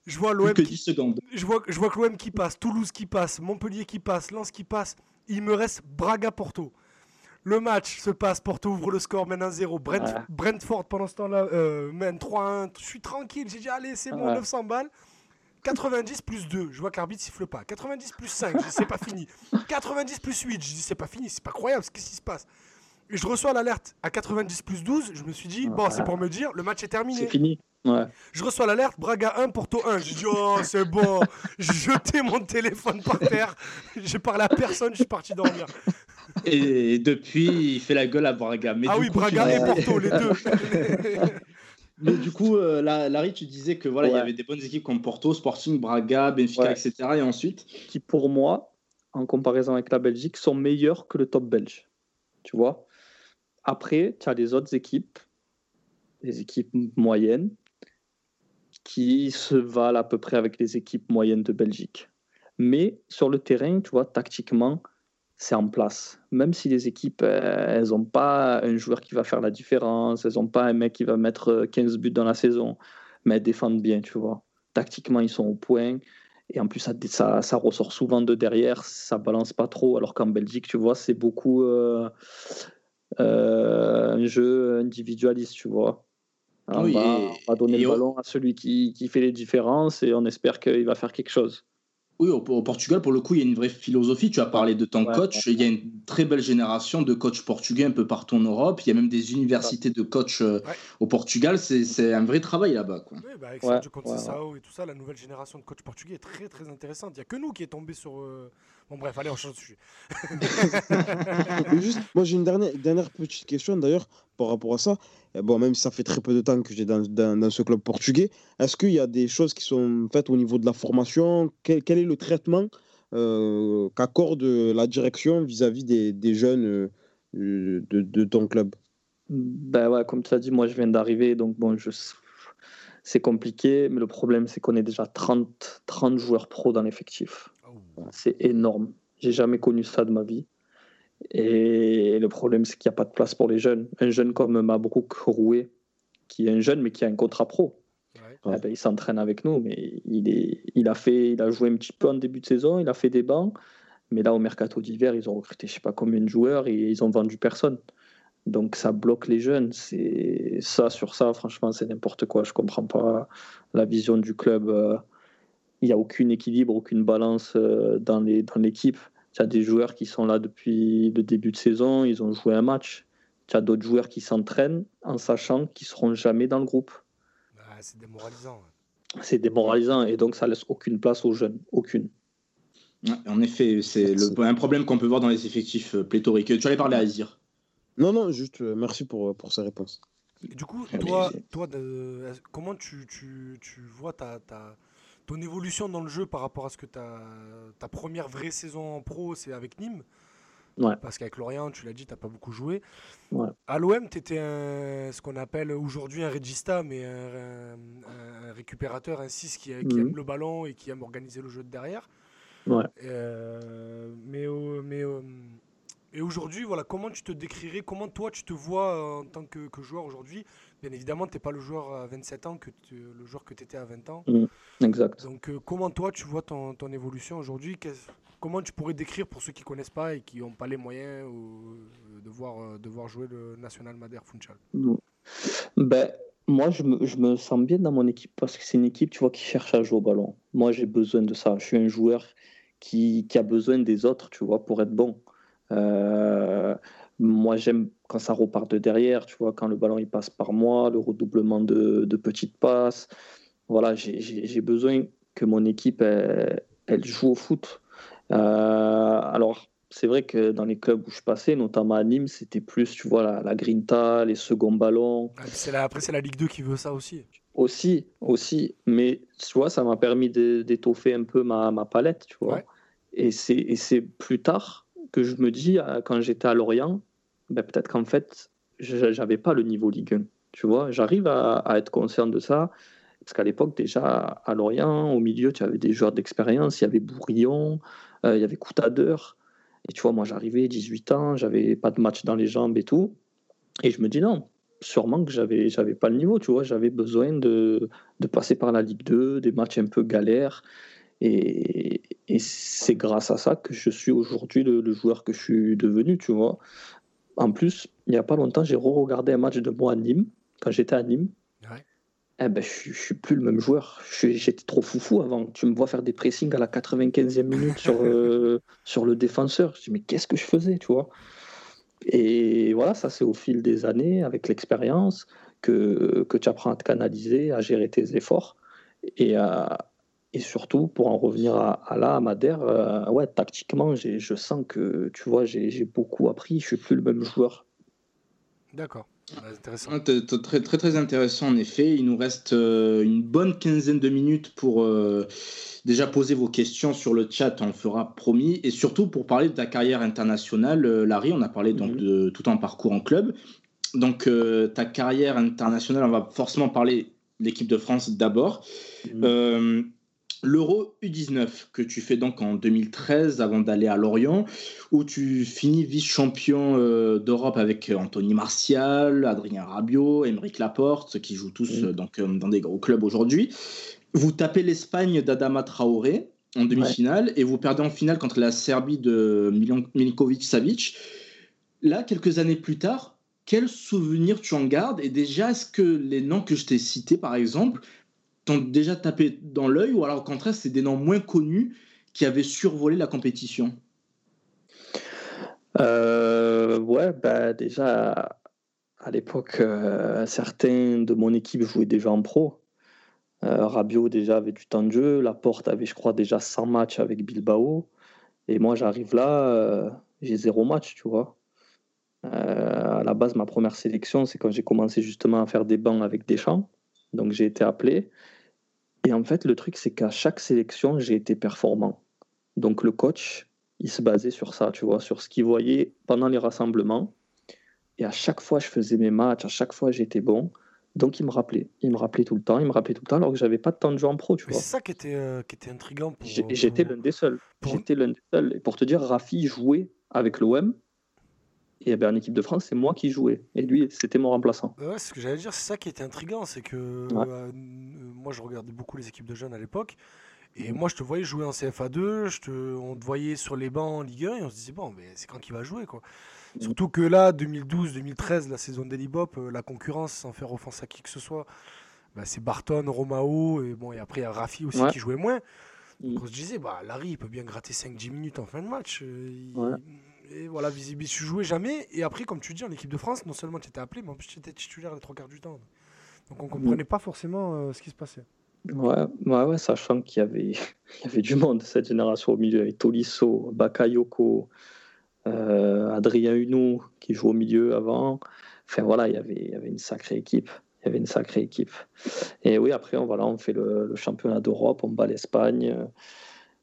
Je vois l'OM. Qui... secondes. Je vois, je vois que l'OM qui passe, Toulouse qui passe, Montpellier qui passe, Lens qui passe. Il me reste Braga-Porto. Le match se passe, Porto ouvre le score, mène 1-0. Brentford, pendant ce temps-là, euh, mène 3-1. Je suis tranquille, j'ai dit, allez, c'est bon, 900 balles. 90 plus 2, je vois que l'arbitre siffle pas. 90 plus 5, je dis c'est pas fini. 90 plus 8, je dis c'est pas fini, c'est pas croyable, qu'est-ce qui se passe? Je reçois l'alerte à 90 plus 12, je me suis dit, bon, c'est pour me dire, le match est terminé. C'est fini. Ouais. Je reçois l'alerte, Braga 1, Porto 1. Je dis, oh, c'est bon. J'ai jeté mon téléphone par terre. J'ai parlé à personne, je suis parti dormir. Et depuis, il fait la gueule à Braga. ah oui, Braga et Porto, les deux. Mais du coup, euh, Larry, tu disais que voilà, il y avait des bonnes équipes comme Porto, Sporting, Braga, Benfica, etc. Et ensuite Qui, pour moi, en comparaison avec la Belgique, sont meilleurs que le top belge. Tu vois? Après, tu as les autres équipes, les équipes moyennes, qui se valent à peu près avec les équipes moyennes de Belgique. Mais sur le terrain, tu vois, tactiquement, c'est en place. Même si les équipes, euh, elles n'ont pas un joueur qui va faire la différence, elles n'ont pas un mec qui va mettre 15 buts dans la saison, mais elles défendent bien, tu vois. Tactiquement, ils sont au point. Et en plus, ça, ressort souvent de derrière, ça balance pas trop. Alors qu'en Belgique, tu vois, c'est beaucoup euh, euh, un jeu individualiste, tu vois. On, va, donner le ballon à celui qui, qui fait les différences et on espère qu'il va faire quelque chose. Oui, au, Portugal, pour le coup, il y a une vraie philosophie. Tu as parlé de ton coach. Il y a une très belle génération de coachs portugais un peu partout en Europe. Il y a même des universités de coachs euh, au Portugal. C'est un vrai travail là-bas. Oui, bah avec Sergio Conceição et tout ça, la nouvelle génération de coachs portugais est très très intéressante. Il n'y a que nous qui est tombé sur. Euh, bon, bref, allez, on change de sujet. juste, moi, j'ai une dernière, dernière petite question d'ailleurs par rapport à ça. Bon, même si ça fait très peu de temps que j'ai dans, dans, ce club portugais, est-ce qu'il y a des choses qui sont faites au niveau de la formation? Quel, quel, est le traitement euh, qu'accorde la direction vis-à-vis des, des, jeunes euh, de, de, ton club? Ben ouais, Comme tu as dit, moi je viens d'arriver, donc bon, je... c'est compliqué, mais le problème c'est qu'on est déjà 30, 30 joueurs pro dans l'effectif. C'est énorme. J'ai jamais connu ça de ma vie. Et le problème, c'est qu'il n'y a pas de place pour les jeunes. Un jeune comme Mabrouk Roué, qui est un jeune mais qui a un contrat pro, eh ben, il s'entraîne avec nous, mais il, est, il, a fait, il a joué un petit peu en début de saison, il a fait des bancs, mais là au mercato d'hiver, ils ont recruté je sais pas combien de joueurs et ils ont vendu personne. Donc ça bloque les jeunes. C'est ça sur ça, franchement, c'est n'importe quoi. Je comprends pas la vision du club. Euh, il n'y a aucun équilibre, aucune balance euh, dans l'équipe. Dans tu as des joueurs qui sont là depuis le début de saison, ils ont joué un match. tu as d'autres joueurs qui s'entraînent en sachant qu'ils seront jamais dans le groupe. Bah, c'est démoralisant. C'est démoralisant et donc ça laisse aucune place aux jeunes, aucune. en effet, c'est un problème qu'on peut voir dans les effectifs euh, pléthoriques. Tu allais parler à Azir. Non, non, juste euh, merci pour, pour sa réponse. du coup, toi, toi comment tu, tu, tu vois ta, ta, ton évolution dans le jeu par rapport à ce que ta, ta première vraie saison en pro, c'est avec Nîmes parce qu'avec Lorient, tu l'as dit, tu n'as pas beaucoup joué. À l'OM, tu étais ce qu'on appelle aujourd'hui un regista, mais un, récupérateur, un 6 qui, mhm. aime le ballon et qui aime organiser le jeu de derrière. Euh, mais mais et aujourd'hui, voilà, comment tu te décrirais, comment toi tu te vois en tant que, joueur aujourd'hui Bien évidemment, tu n'es pas le joueur à 27 ans que le joueur que tu étais à 20 ans. Mhm. exact. Donc, euh, comment toi tu vois ton, ton évolution aujourd'hui? Comment tu pourrais décrire pour ceux qui ne connaissent pas et qui n'ont pas les moyens euh, de, voir, euh, de voir jouer le National Madère Funchal? Ben, Moi, je me, je me, sens bien dans mon équipe parce que c'est une équipe tu vois, qui cherche à jouer au ballon. Moi, j'ai besoin de ça. Je suis un joueur qui, qui, a besoin des autres tu vois, pour être bon. Moi, j'aime quand ça repart de derrière, tu vois, quand le ballon il passe par moi, le redoublement de, de petites passes. Voilà, j'ai besoin que mon équipe elle, elle joue au foot euh, alors, c'est vrai que dans les clubs où je passais, notamment à Nîmes, c'était plus, tu vois, la, la grinta, les seconds ballons. Ah, après, c'est la Ligue 2 qui veut ça aussi. Aussi, aussi. Mais tu vois, ça m'a permis d'étoffer un peu ma, ma, palette, tu vois. Et c'est plus tard que je me dis, euh, quand j'étais à Lorient, ben, peut-être qu'en fait, j'avais pas le niveau Ligue 1. Tu vois, j'arrive à, être conscient de ça. Parce qu'à l'époque, déjà, à Lorient, au milieu, tu avais des joueurs d'expérience. Il y avait Bourillon, euh, il y avait Coutader. Et tu vois, moi, j'arrivais 18 ans, j'avais pas de match dans les jambes et tout. Et je me dis non, sûrement que j'avais j'avais pas le niveau, tu vois, j'avais besoin de, de, passer par la Ligue 2, des matchs un peu galères. Et, et c'est grâce à ça que je suis aujourd'hui le, le, joueur que je suis devenu, tu vois. En plus, il n'y a pas longtemps, j'ai re-regardé un match de moi à Nîmes, quand j'étais à Nîmes eh ben, je, ne suis plus le même joueur. J'étais trop foufou avant. Tu me vois faire des pressings à la 95e minute sur, euh, sur le défenseur. Je dis, mais qu'est-ce que je faisais, tu vois? Et voilà, ça, c'est au fil des années, avec l'expérience, que, que tu apprends à te canaliser, à gérer tes efforts. Et, et surtout, pour en revenir à, à là, à Madère, euh, ouais, tactiquement, je sens que, tu vois, j'ai beaucoup appris. Je suis plus le même joueur. D'accord. Ah, très, très, très intéressant en effet. Il nous reste euh, une bonne quinzaine de minutes pour euh, déjà poser vos questions sur le chat, on le fera promis, et surtout pour parler de ta carrière internationale. Euh, Larry, on a parlé donc mhm. de tout en parcours en club. Donc ta carrière internationale, on va forcément parler de l'équipe de France d'abord. Mhm. L'Euro U19 que tu fais donc en 2013 avant d'aller à Lorient, où tu finis vice-champion euh, d'Europe avec euh, Anthony Martial, Adrien Rabiot, Émeric Laporte, qui jouent tous euh, donc, dans des gros clubs aujourd'hui. Vous tapez l'Espagne d'Adama Traoré en demi-finale et vous perdez en finale contre la Serbie de Milinkovic-Savic. Là, quelques années plus tard, quel souvenir tu en gardes? Et déjà, est-ce que les noms que je t'ai cités, par exemple, déjà tapé dans l'œil ou alors au contraire, c'est des noms moins connus qui avaient survolé la compétition? Euh, Ouais, bah déjà, à l'époque, euh, certains de mon équipe jouaient déjà en pro. Euh, Rabiot déjà avait du temps de jeu, Laporte avait, je crois, déjà 100 matchs avec Bilbao. Et moi, j'arrive là, j'ai zéro match, tu vois. à la base, ma première sélection, c'est quand j'ai commencé justement à faire des bancs avec Deschamps. Donc j'ai été appelé. Et en fait, le truc, c'est qu'à chaque sélection, j'ai été performant. Donc le coach, il se basait sur ça, tu vois, sur ce qu'il voyait pendant les rassemblements. Et à chaque fois, je faisais mes matchs, à chaque fois, j'étais bon. Donc il me rappelait, il me rappelait tout le temps, il me rappelait tout le temps, alors que j'avais pas de temps de jouer en pro, tu vois. C'est ça qui était, euh, qui était intriguant. J'étais l'un des seuls. J'étais l'un des seuls. Et pour te dire, Rafi jouait avec l'OM, et bien, en équipe de France, c'est moi qui jouais. Et lui, c'était mon remplaçant. Ouais, ce que j'allais dire, c'est ça qui était intriguant. C'est que euh, moi, je regardais beaucoup les équipes de jeunes à l'époque. Et moi, je te voyais jouer en CFA2, je te, on te voyait sur les bancs en Ligue 1 et on se disait, bon, mais c'est quand qu'il va jouer quoi. Mm. Surtout que là, 2012-2013, la saison d'Elibop, euh, la concurrence, sans faire offense à qui que ce soit, bah, c'est Barton, Romao, et, bon, et après il y a Rafi aussi qui jouait moins. Mm. Donc on se disait, bah, Larry, il peut bien gratter 5-10 minutes en fin de match. Euh, Et voilà, visible, tu jouais jamais. Et après, comme tu dis, en équipe de France, non seulement tu étais appelé, mais en plus tu étais titulaire les trois quarts du temps. Donc on comprenait pas forcément euh, ce qui se passait. Ouais, ouais, ouais sachant qu'il y avait, il y avait du monde cette génération au milieu, avec Tolisso, Bakayoko, euh, Adrien Hunou qui joue au milieu avant. Enfin voilà, il y avait, il y avait une sacrée équipe. Il y avait une sacrée équipe. Et oui, après, on, voilà, on fait le, le championnat d'Europe, on bat l'Espagne.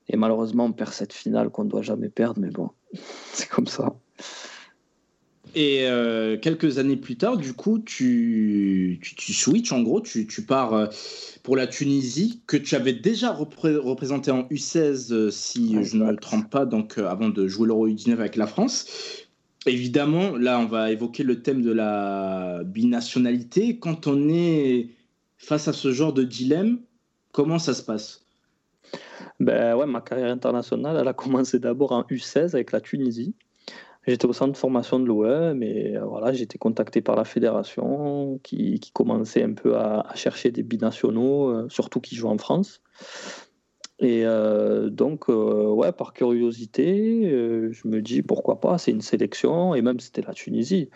Et malheureusement, on perd cette finale qu'on ne doit jamais perdre, mais bon, c'est comme ça. Et euh, quelques années plus tard, du coup, tu, tu, tu switches, en gros, tu, tu, pars euh, pour la Tunisie, que tu avais déjà repré représenté en U16, euh, si je ne me trompe pas, donc avant de jouer l'Euro U19 avec la France. Évidemment, là, on va évoquer le thème de la binationalité. Quand on est face à ce genre de dilemme, comment ça se passe? Ben ouais, ma carrière internationale, elle a commencé d'abord en U16 avec la Tunisie. J'étais au centre de formation de l'OM et voilà, j'ai été contacté par la fédération qui, qui commençait un peu à, chercher des binationaux, euh, surtout qui jouent en France. Et euh, donc, euh, ouais, par curiosité, euh, je me dis pourquoi pas, c'est une sélection, et même c'était la Tunisie.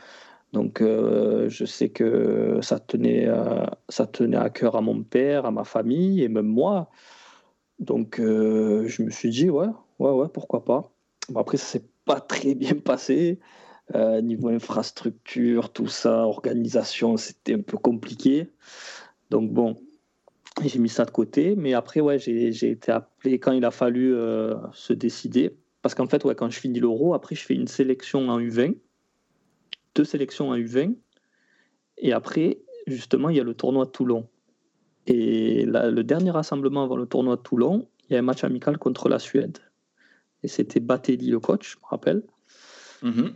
Donc, euh, je sais que ça tenait, ça tenait à cœur à mon père, à ma famille, et même moi. Donc, euh, je me suis dit, ouais, ouais, ouais, pourquoi pas. Bon, après, ça s'est pas très bien passé. Euh, niveau infrastructure, tout ça, organisation, c'était un peu compliqué. Donc, bon, j'ai mis ça de côté. Mais après, ouais, j'ai été appelé quand il a fallu euh, se décider. Parce qu'en fait, ouais, quand je finis l'euro, après, je fais une sélection en U20, deux sélections en U20. Et après, justement, il y a le tournoi de Toulon. Et là, le dernier rassemblement avant le tournoi de Toulon, il y a un match amical contre la Suède. Et c'était Batelli le coach, je me rappelle. Mm -hmm.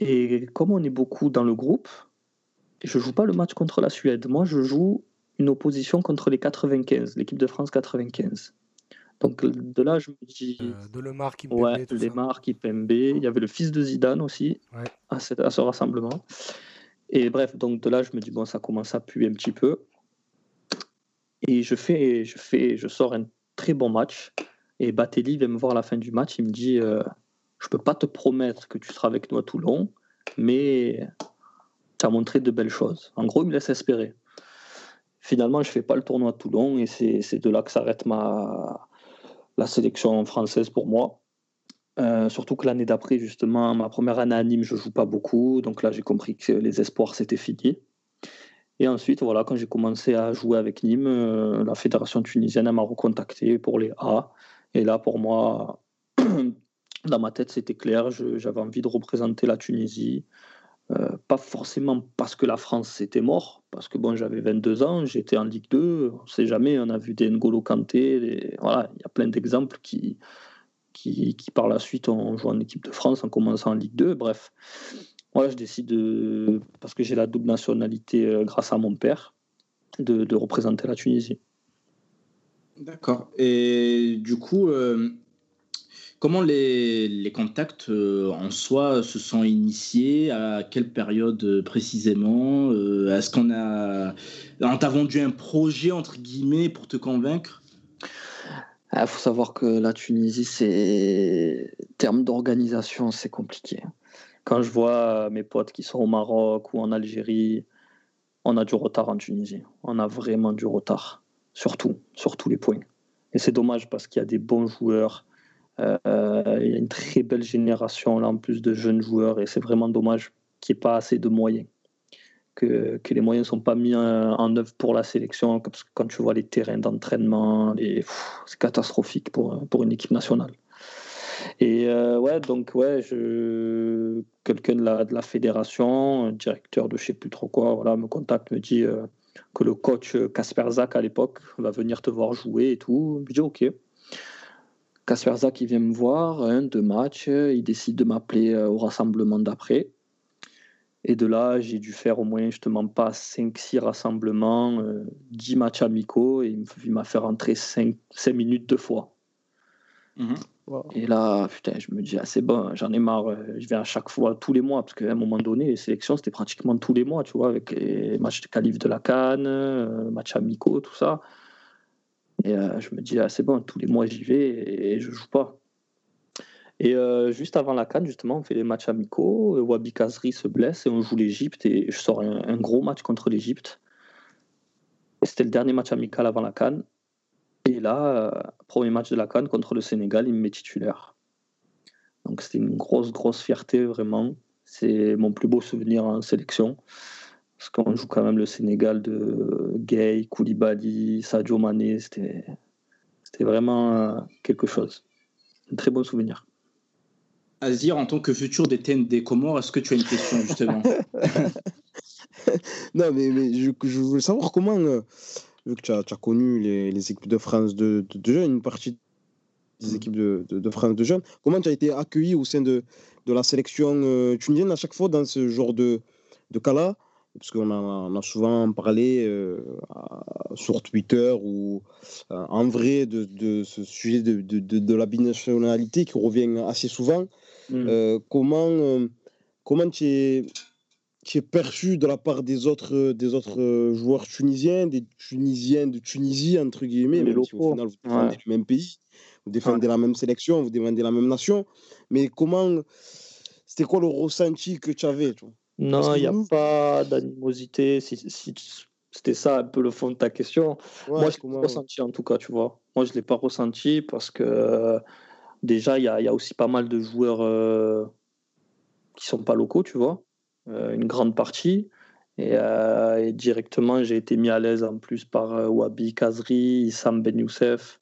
Et comme on est beaucoup dans le groupe, je joue pas le match contre la Suède. Moi, je joue une opposition contre les 95, l'équipe de France 95. Donc de là, je me dis. Euh, de Lemar, Kimpembe. Ouais, Lemar, Kimpembe. Il y avait le fils de Zidane aussi ouais. à, cette, à, ce rassemblement. Et bref, donc de là, je me dis, bon, ça commence à puer un petit peu. Et je fais, je fais, je sors un très bon match. Et Batelli vient me voir à la fin du match. Il me dit euh, Je peux pas te promettre que tu seras avec nous à Toulon, mais tu as montré de belles choses. En gros, il me laisse espérer. Finalement, je fais pas le tournoi à Toulon et c'est de là que s'arrête ma la sélection française pour moi. Euh, surtout que l'année d'après, justement, ma première année à Nîmes, je joue pas beaucoup. Donc là, j'ai compris que les espoirs, c'était fini. Et ensuite, voilà, quand j'ai commencé à jouer avec Nîmes, euh, la fédération tunisienne m'a recontacté pour les A. Et là, pour moi, dans ma tête, c'était clair. J'avais envie de représenter la Tunisie. Euh, pas forcément parce que la France c'était mort, parce que bon, j'avais 22 ans, j'étais en Ligue 2, on ne sait jamais, on a vu des N'Golo Kanté, voilà, il y a plein d'exemples qui, qui, qui, par la suite ont joué en équipe de France en commençant en Ligue 2, bref. Moi, je décide, de, parce que j'ai la double nationalité euh, grâce à mon père, de, de représenter la Tunisie. D'accord. Et du coup, euh, comment les, les contacts euh, en soi se sont initiés? À quelle période précisément? Euh, Est-ce qu'on a. On t'a vendu un projet, entre guillemets, pour te convaincre? Il ah, faut savoir que la Tunisie, c'est. termes d'organisation, c'est compliqué quand je vois mes potes qui sont au Maroc ou en Algérie, on a du retard en Tunisie. On a vraiment du retard, surtout, sur tous les points. Et c'est dommage parce qu'il y a des bons joueurs, euh, il y a une très belle génération là en plus de jeunes joueurs et c'est vraiment dommage qu'il n'y ait pas assez de moyens. Que, les moyens ne sont pas mis en, en, œuvre pour la sélection, parce que quand tu vois les terrains d'entraînement, c'est catastrophique pour une équipe nationale. Et euh, ouais, donc ouais, quelqu'un de la, fédération, un directeur de je sais plus trop quoi, voilà, me contacte, me dit euh, que le coach Casper Zak à l'époque va venir te voir jouer et tout. Je dis ok. Casper Zak il vient me voir, un, deux matchs, il décide de m'appeler au rassemblement d'après. Et de là, j'ai dû faire au moins justement pas 5-6 rassemblements, euh, 10 matchs amicaux, et il m'a fait rentrer 5, 5 minutes deux fois. Mmh. Et là, putain, je me dis, ah, c'est bon, j'en ai marre. euh, Je vais à chaque fois, tous les mois, parce qu'à un moment donné, les sélections, c'était pratiquement tous les mois, tu vois, avec les matchs de qualif de la Cannes, euh, matchs amicaux, tout ça. Et euh, je me dis, ah, c'est bon, tous les mois, j'y vais et, et je joue pas. Et juste avant la Cannes, justement, on fait les matchs amicaux. Wabi Kazri se blesse et on joue l'Égypte. Et je sors un, gros match contre l'Égypte. C'était le dernier match amical avant la Cannes. Et là, euh, premier match de la Cannes contre le Sénégal, il me met titulaire. Donc c'était une grosse, grosse fierté, vraiment. C'est mon plus beau souvenir en sélection. Parce qu'on joue quand même le Sénégal de Gay, Koulibaly, Sadio Mané. C'était vraiment euh, quelque chose. Un très bon souvenir. Azir, en tant que futur des des Comores, est-ce que tu as une question justement? Non, mais, mais je, je, veux savoir comment, euh, vu que tu as, connu les, les, équipes de France de, de, jeunes, une partie des mm. équipes de, de, France de jeunes, comment tu as été accueilli au sein de, de la sélection euh, tunisienne à chaque fois dans ce genre de, de cas-là? Parce qu'on a, a, souvent parlé euh, sur Twitter ou en vrai de, de, ce sujet de, de, de, la binationalité qui revient assez souvent. Mm. Euh, comment, euh, comment tu es, es, perçu de la part des autres, des autres joueurs tunisiens, des Tunisiens de Tunisie, entre guillemets, même si au final vous défendez le même pays, vous défendez la même sélection, vous défendez la même nation, mais comment, c'était quoi le ressenti que tu avais Non, il n'y a pas d'animosité. Si, si, c'était ça un peu le fond de ta question. Moi, je l'ai pas ressenti en tout cas, tu vois. Moi, je ne l'ai pas ressenti parce que déjà, il y, y a, aussi pas mal de joueurs euh, qui sont pas locaux, tu vois, euh, une grande partie. Et, euh, et directement, j'ai été mis à l'aise en plus par Wabi Kazri, Issam Ben Youssef,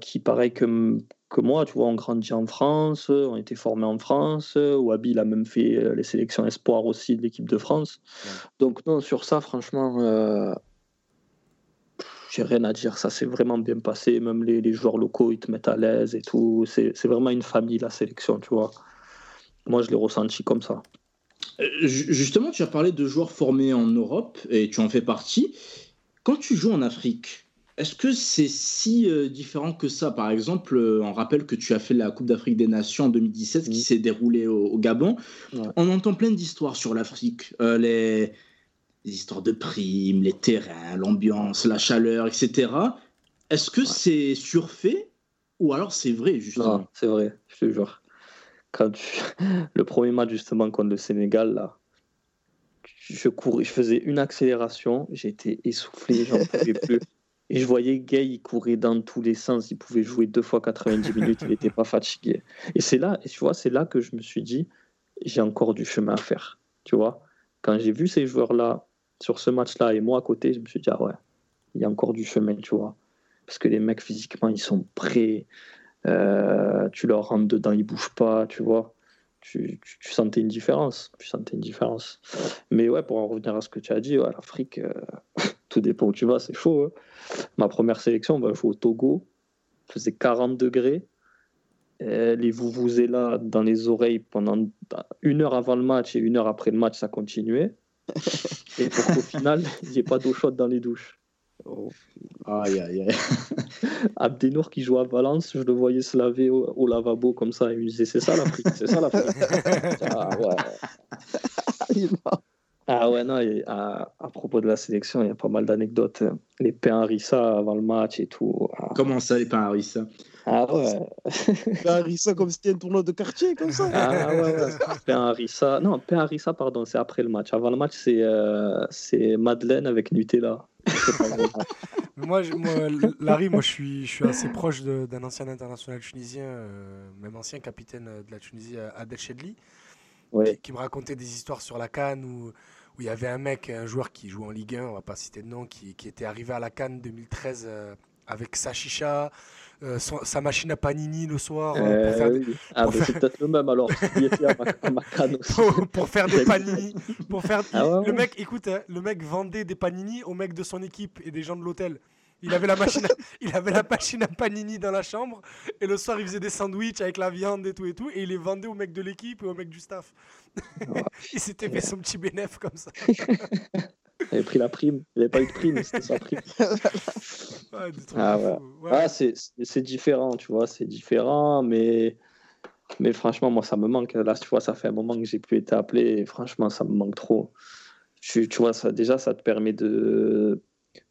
qui, pareil que, que moi, tu vois, ont grandi en France, ont été formés en France. Wabi, il a même fait les sélections espoirs aussi de l'équipe de France. Donc, non, sur ça, franchement j'ai rien à dire. Ça s'est vraiment bien passé. Même les, les, joueurs locaux, ils te mettent à l'aise et tout. C'est vraiment une famille, la sélection, tu vois. Moi, je l'ai ressenti comme ça. Euh, justement, tu as parlé de joueurs formés en Europe et tu en fais partie. Quand tu joues en Afrique, est-ce que c'est si euh, différent que ça? Par exemple, euh, on rappelle que tu as fait la Coupe d'Afrique des Nations en 2017 qui s'est déroulée au, Gabon. On entend plein d'histoires sur l'Afrique. les les histoires de primes, les terrains, l'ambiance, la chaleur, etc. Est-ce que c'est surfait ou alors c'est vrai, justement? Non, c'est vrai, je te jure. Quand Le premier match, justement, contre le Sénégal, là, je courais, je faisais une accélération, j'étais essoufflé, j'en pouvais plus. Et je voyais Gay, il courait dans tous les sens, il pouvait jouer deux fois 90 minutes, il n'était pas fatigué. Et c'est là, et tu vois, c'est là que je me suis dit, j'ai encore du chemin à faire. Tu vois, quand j'ai vu ces joueurs-là sur ce match-là et moi à côté, je me suis dit, ah ouais, il y a encore du chemin, tu vois. Parce que les mecs, physiquement, ils sont prêts. Euh, tu leur rentres dedans, ils bougent pas, tu vois. Tu, tu, sentais une différence. Tu sentais une différence. Mais ouais, pour en revenir à ce que tu as dit, ouais, l'Afrique, euh, tout dépend où tu vas, c'est chaud. Hein. Ma première sélection, on va jouer au Togo. Il faisait 40 degrés. Et les vous là dans les oreilles pendant une heure avant le match et une heure après le match, ça continuait. Et pour qu'au final, il n'y ait pas d'eau chaude dans les douches. Oh. Aïe, aïe, aïe. Abdenour qui joue à Valence, je le voyais se laver au, lavabo comme ça. Il me disait C'est ça l'Afrique, c'est ça l'Afrique. ah ouais. ah ouais, non, à, propos de la sélection, il y a pas mal d'anecdotes. Les pains harissa avant le match et tout. Ah. Comment ça, les pains harissa? Ah ouais. Pain harissa comme si c'était un tournoi de quartier, comme ça. Ah ouais, ouais. Pain harissa. Non, pain harissa, pardon, c'est après le match. Avant le match, c'est euh, c'est Madeleine avec Nutella. moi, moi, Larry, moi, je suis, je suis assez proche d'un ancien international tunisien, euh, même ancien capitaine de la Tunisie, Adel Chedli, qui, me racontait des histoires sur la Cannes où, où il y avait un mec, un joueur qui joue en Ligue 1, on va pas citer de nom, qui, qui était arrivé à la Cannes 2013 euh, avec sa chicha, euh, sa machine à panini le soir. Euh, pour faire des, ah, c'est peut-être le même alors. à ma, canne aussi. pour, faire des panini. Pour faire... Ah le mec, écoute, hein, le mec vendait des panini aux mecs de son équipe et des gens de l'hôtel. Il avait la machine, à, il avait la machine à panini dans la chambre et le soir il faisait des sandwichs avec la viande et tout et tout et il les vendait aux mecs de l'équipe et aux mecs du staff. il s'était fait son petit bénéfice comme ça. Il avait pris la prime. Il n'avait pas eu de prime, c'était sa prime. Ah, ouais. Ah, c'est différent, tu vois, c'est différent, mais, mais franchement, moi, ça me manque. Là, tu vois, ça fait un moment que j'ai plus été appelé, et franchement, ça me manque trop. Tu, tu vois, ça, déjà, ça te permet de,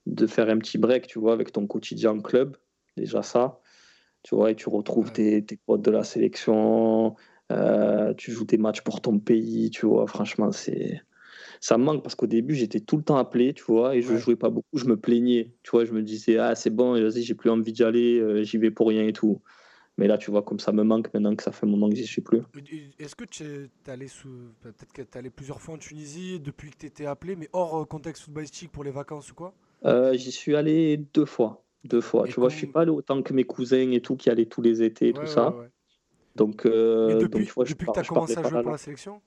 de faire un petit break, tu vois, avec ton quotidien club, déjà ça. Tu vois, et tu retrouves tes, tes potes de la sélection, euh, tu joues des matchs pour ton pays, tu vois. Franchement, c'est ça me manque parce qu'au début, j'étais tout le temps appelé, tu vois, et je jouais pas beaucoup, je me plaignais, tu vois, je me disais, ah, c'est bon, vas-y, j'ai plus envie d'y aller, euh, j'y vais pour rien et tout. Mais là, tu vois, comme ça me manque maintenant que ça fait un moment que j'y suis plus. Est-ce que tu es allé sous... peut-être allé plusieurs fois en Tunisie depuis que tu étais appelé, mais hors euh, contexte footballistique pour les vacances ou quoi? J'y suis allé deux fois. Deux fois. tu vois, je suis pas allé autant que mes cousins et tout qui allaient tous les étés et tout ça. Donc, euh, depuis, donc, depuis que tu as commencé à jouer pour la sélection?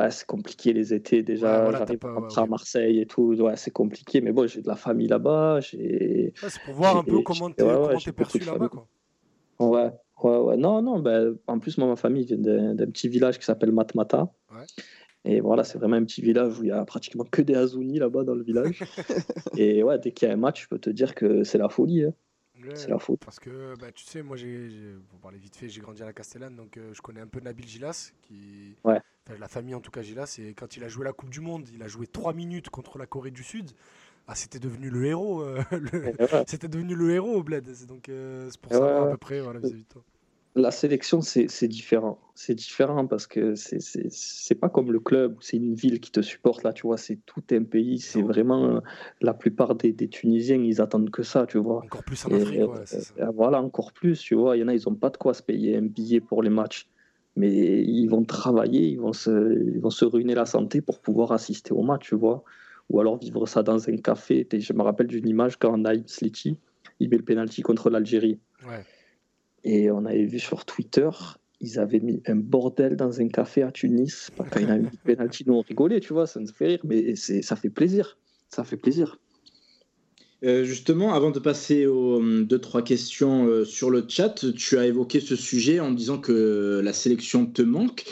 Bah, c'est compliqué les étés déjà. J'arrive à Marseille et tout. Ouais, c'est compliqué, mais bon, j'ai de la famille là-bas. c'est pour voir un peu comment tu es, perçu là-bas. Quoi. Ouais, ouais, ouais. Non, non, bah, en plus, moi, ma famille vient d'un petit village qui s'appelle Matmata. Et voilà, c'est vraiment un petit village où il y a pratiquement que des Azounis là-bas dans le village. et ouais, dès qu'il y a un match, je peux te dire que c'est la folie. Hein c'est faute. Parce que, bah, tu sais, moi, j'ai, pour parler vite fait, j'ai grandi à la Castellane, donc euh, je connais un peu Nabil Gilas, qui, ouais. la famille en tout cas Gilas, et quand il a joué la Coupe du Monde, il a joué 3 minutes contre la Corée du Sud. Ah, c'était devenu le héros. Euh, c'était devenu le héros au Bled. Donc, euh, c'est pour ça, à peu près, voilà, vis-à-vis de toi la sélection, c'est différent. C'est différent parce que c'est pas comme le club c'est une ville qui te supporte. Là, tu vois, c'est tout un pays. C'est vraiment la plupart des, Tunisiens, ils attendent que ça, tu vois. Encore plus en Afrique, Voilà, encore plus, tu vois. Il y en a, ils n'ont pas de quoi se payer un billet pour les matchs. Mais ils vont travailler, ils vont se, ils vont se ruiner la santé pour pouvoir assister au match, tu vois. Ou alors vivre ça dans un café. Je me rappelle d'une image quand Naïm Sliti, il met le penalty contre l'Algérie. Ouais. Et on avait vu sur Twitter, ils avaient mis un bordel dans un café à Tunis. Quand il a mis le penalty, nous on rigolait, tu vois, ça nous fait rire, mais ça fait plaisir. Ça fait plaisir. Euh, justement, avant de passer aux euh, deux, trois questions euh, sur le chat, tu as évoqué ce sujet en disant que la sélection te manque.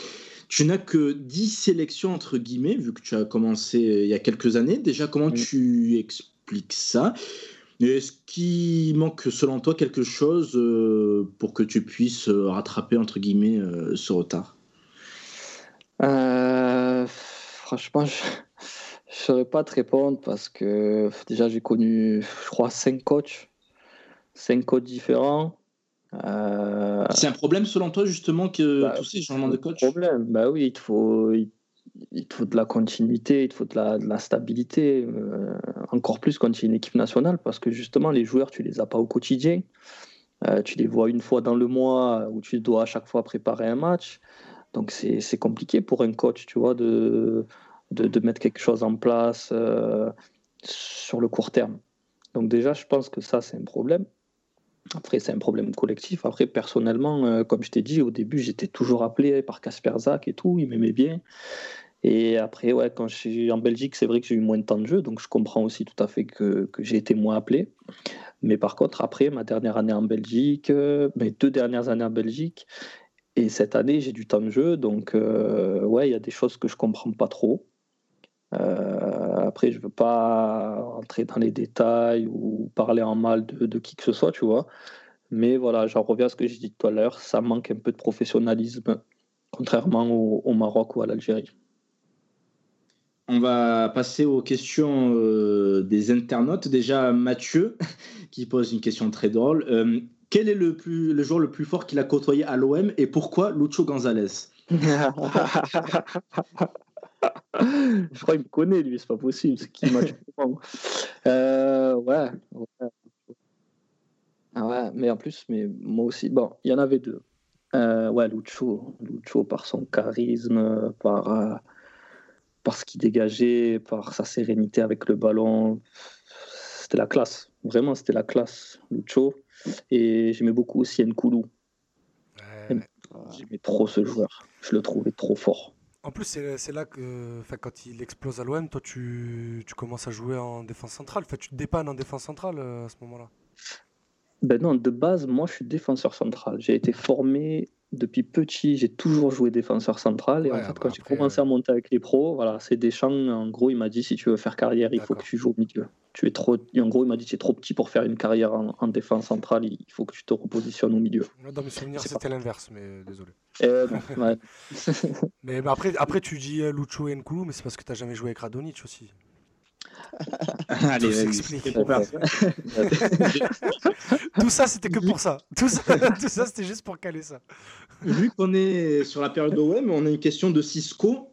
Tu n'as que 10 sélections, entre guillemets, vu que tu as commencé il y a quelques années. Déjà, comment tu expliques ça? Est-ce qu'il manque, selon toi, quelque chose euh, pour que tu puisses euh, rattraper, entre guillemets, euh, ce retard? Franchement, je ne saurais pas te répondre parce que déjà, j'ai connu, je crois, cinq coachs, cinq coachs différents. C'est un problème, selon toi, justement, que bah, tous ces changements de coach? problème, bah oui, il faut, il te faut de la continuité, il te faut de la, stabilité, euh, encore plus quand tu es une équipe nationale, parce que justement, les joueurs, tu les as pas au quotidien. Euh, tu les vois une fois dans le mois où tu dois à chaque fois préparer un match. Donc c'est compliqué pour un coach, tu vois, de, de, mettre quelque chose en place euh, sur le court terme. Donc déjà, je pense que ça, c'est un problème. Après, c'est un problème collectif. Après, personnellement, comme je t'ai dit, au début, j'étais toujours appelé par Casper Zach et tout, il m'aimait bien. Et après, ouais, quand je suis en Belgique, c'est vrai que j'ai eu moins de temps de jeu, donc je comprends aussi tout à fait que, j'ai été moins appelé. Mais par contre, après, ma dernière année en Belgique, euh, mes deux dernières années en Belgique, et cette année, j'ai du temps de jeu, donc euh, ouais, il y a des choses que je comprends pas trop. Euh, après, je veux pas entrer dans les détails ou parler en mal de, qui que ce soit, tu vois. Mais voilà, j'en reviens à ce que j'ai dit tout à l'heure, ça manque un peu de professionnalisme, contrairement au Maroc ou à l'Algérie. On va passer aux questions euh, des internautes. Déjà, Mathieu, qui pose une question très drôle. Euh, quel est le, plus, le joueur le plus fort qu'il a côtoyé à l'OM et pourquoi Lucho Gonzalez? Je crois qu'il me connaît, lui, c'est pas possible. C'est qui euh, ouais, ouais, mais en plus, mais moi aussi, bon, il y en avait deux. ouais, Lucho, Lucho par son charisme, par par ce qu'il dégageait, par sa sérénité avec le ballon. C'était la classe. Vraiment, c'était la classe, Lucho. Et j'aimais beaucoup aussi Nkoulou. J'aimais trop ce joueur. Je le trouvais trop fort. En plus, c'est là que quand il explose à l'OM, toi, tu, tu, commences à jouer en défense centrale. Fait, tu te dépannes en défense centrale euh, à ce moment-là. Ben non, de base, moi, je suis défenseur central. J'ai été formé depuis petit, j'ai toujours joué défenseur central. Et en fait, quand j'ai commencé à monter avec les pros, voilà, c'est Deschamps. En gros, il m'a dit si tu veux faire carrière, il faut que tu joues au milieu. Tu es trop. en gros, il m'a dit tu es trop petit pour faire une carrière en, défense centrale. Il faut que tu te repositionnes au milieu. Dans mes souvenirs, c'était l'inverse, mais désolé. Euh, mais, après, après, tu dis euh, Lucho et Nkoulou, mais c'est parce que tu n'as jamais joué avec Radonic aussi. Allez, Tout vas-y. Tout ça, c'était que pour ça. Tout ça, tout ça c'était juste pour caler ça. Vu qu'on est sur la période OM, on a une question de Cisco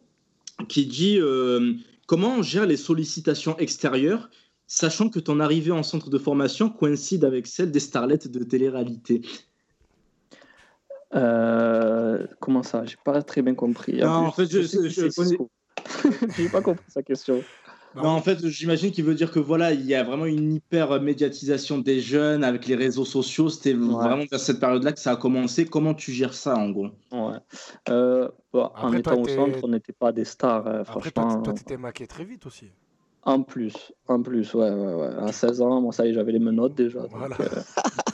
qui dit euh, comment on gère les sollicitations extérieures, sachant que ton arrivée en centre de formation coïncide avec celle des starlets de télé-réalité? Euh, comment ça? J'ai pas très bien compris. Non, en fait, je- je Cisco. J'ai pas compris sa question. Non. Non, en fait, j'imagine qu'il veut dire que voilà, il y a vraiment une hyper médiatisation des jeunes avec les réseaux sociaux. C'était vraiment vers cette période-là que ça a commencé. Comment tu gères ça, en gros? Ouais. Euh, bah, en toi, étant au centre, on n'était pas des stars, euh, Après, toi, franchement. t- toi, t'étais maqué très vite aussi. En plus, en plus, ouais, ouais, ouais. À 16 ans, moi, ça y est, j'avais les menottes déjà. donc, Voilà. euh,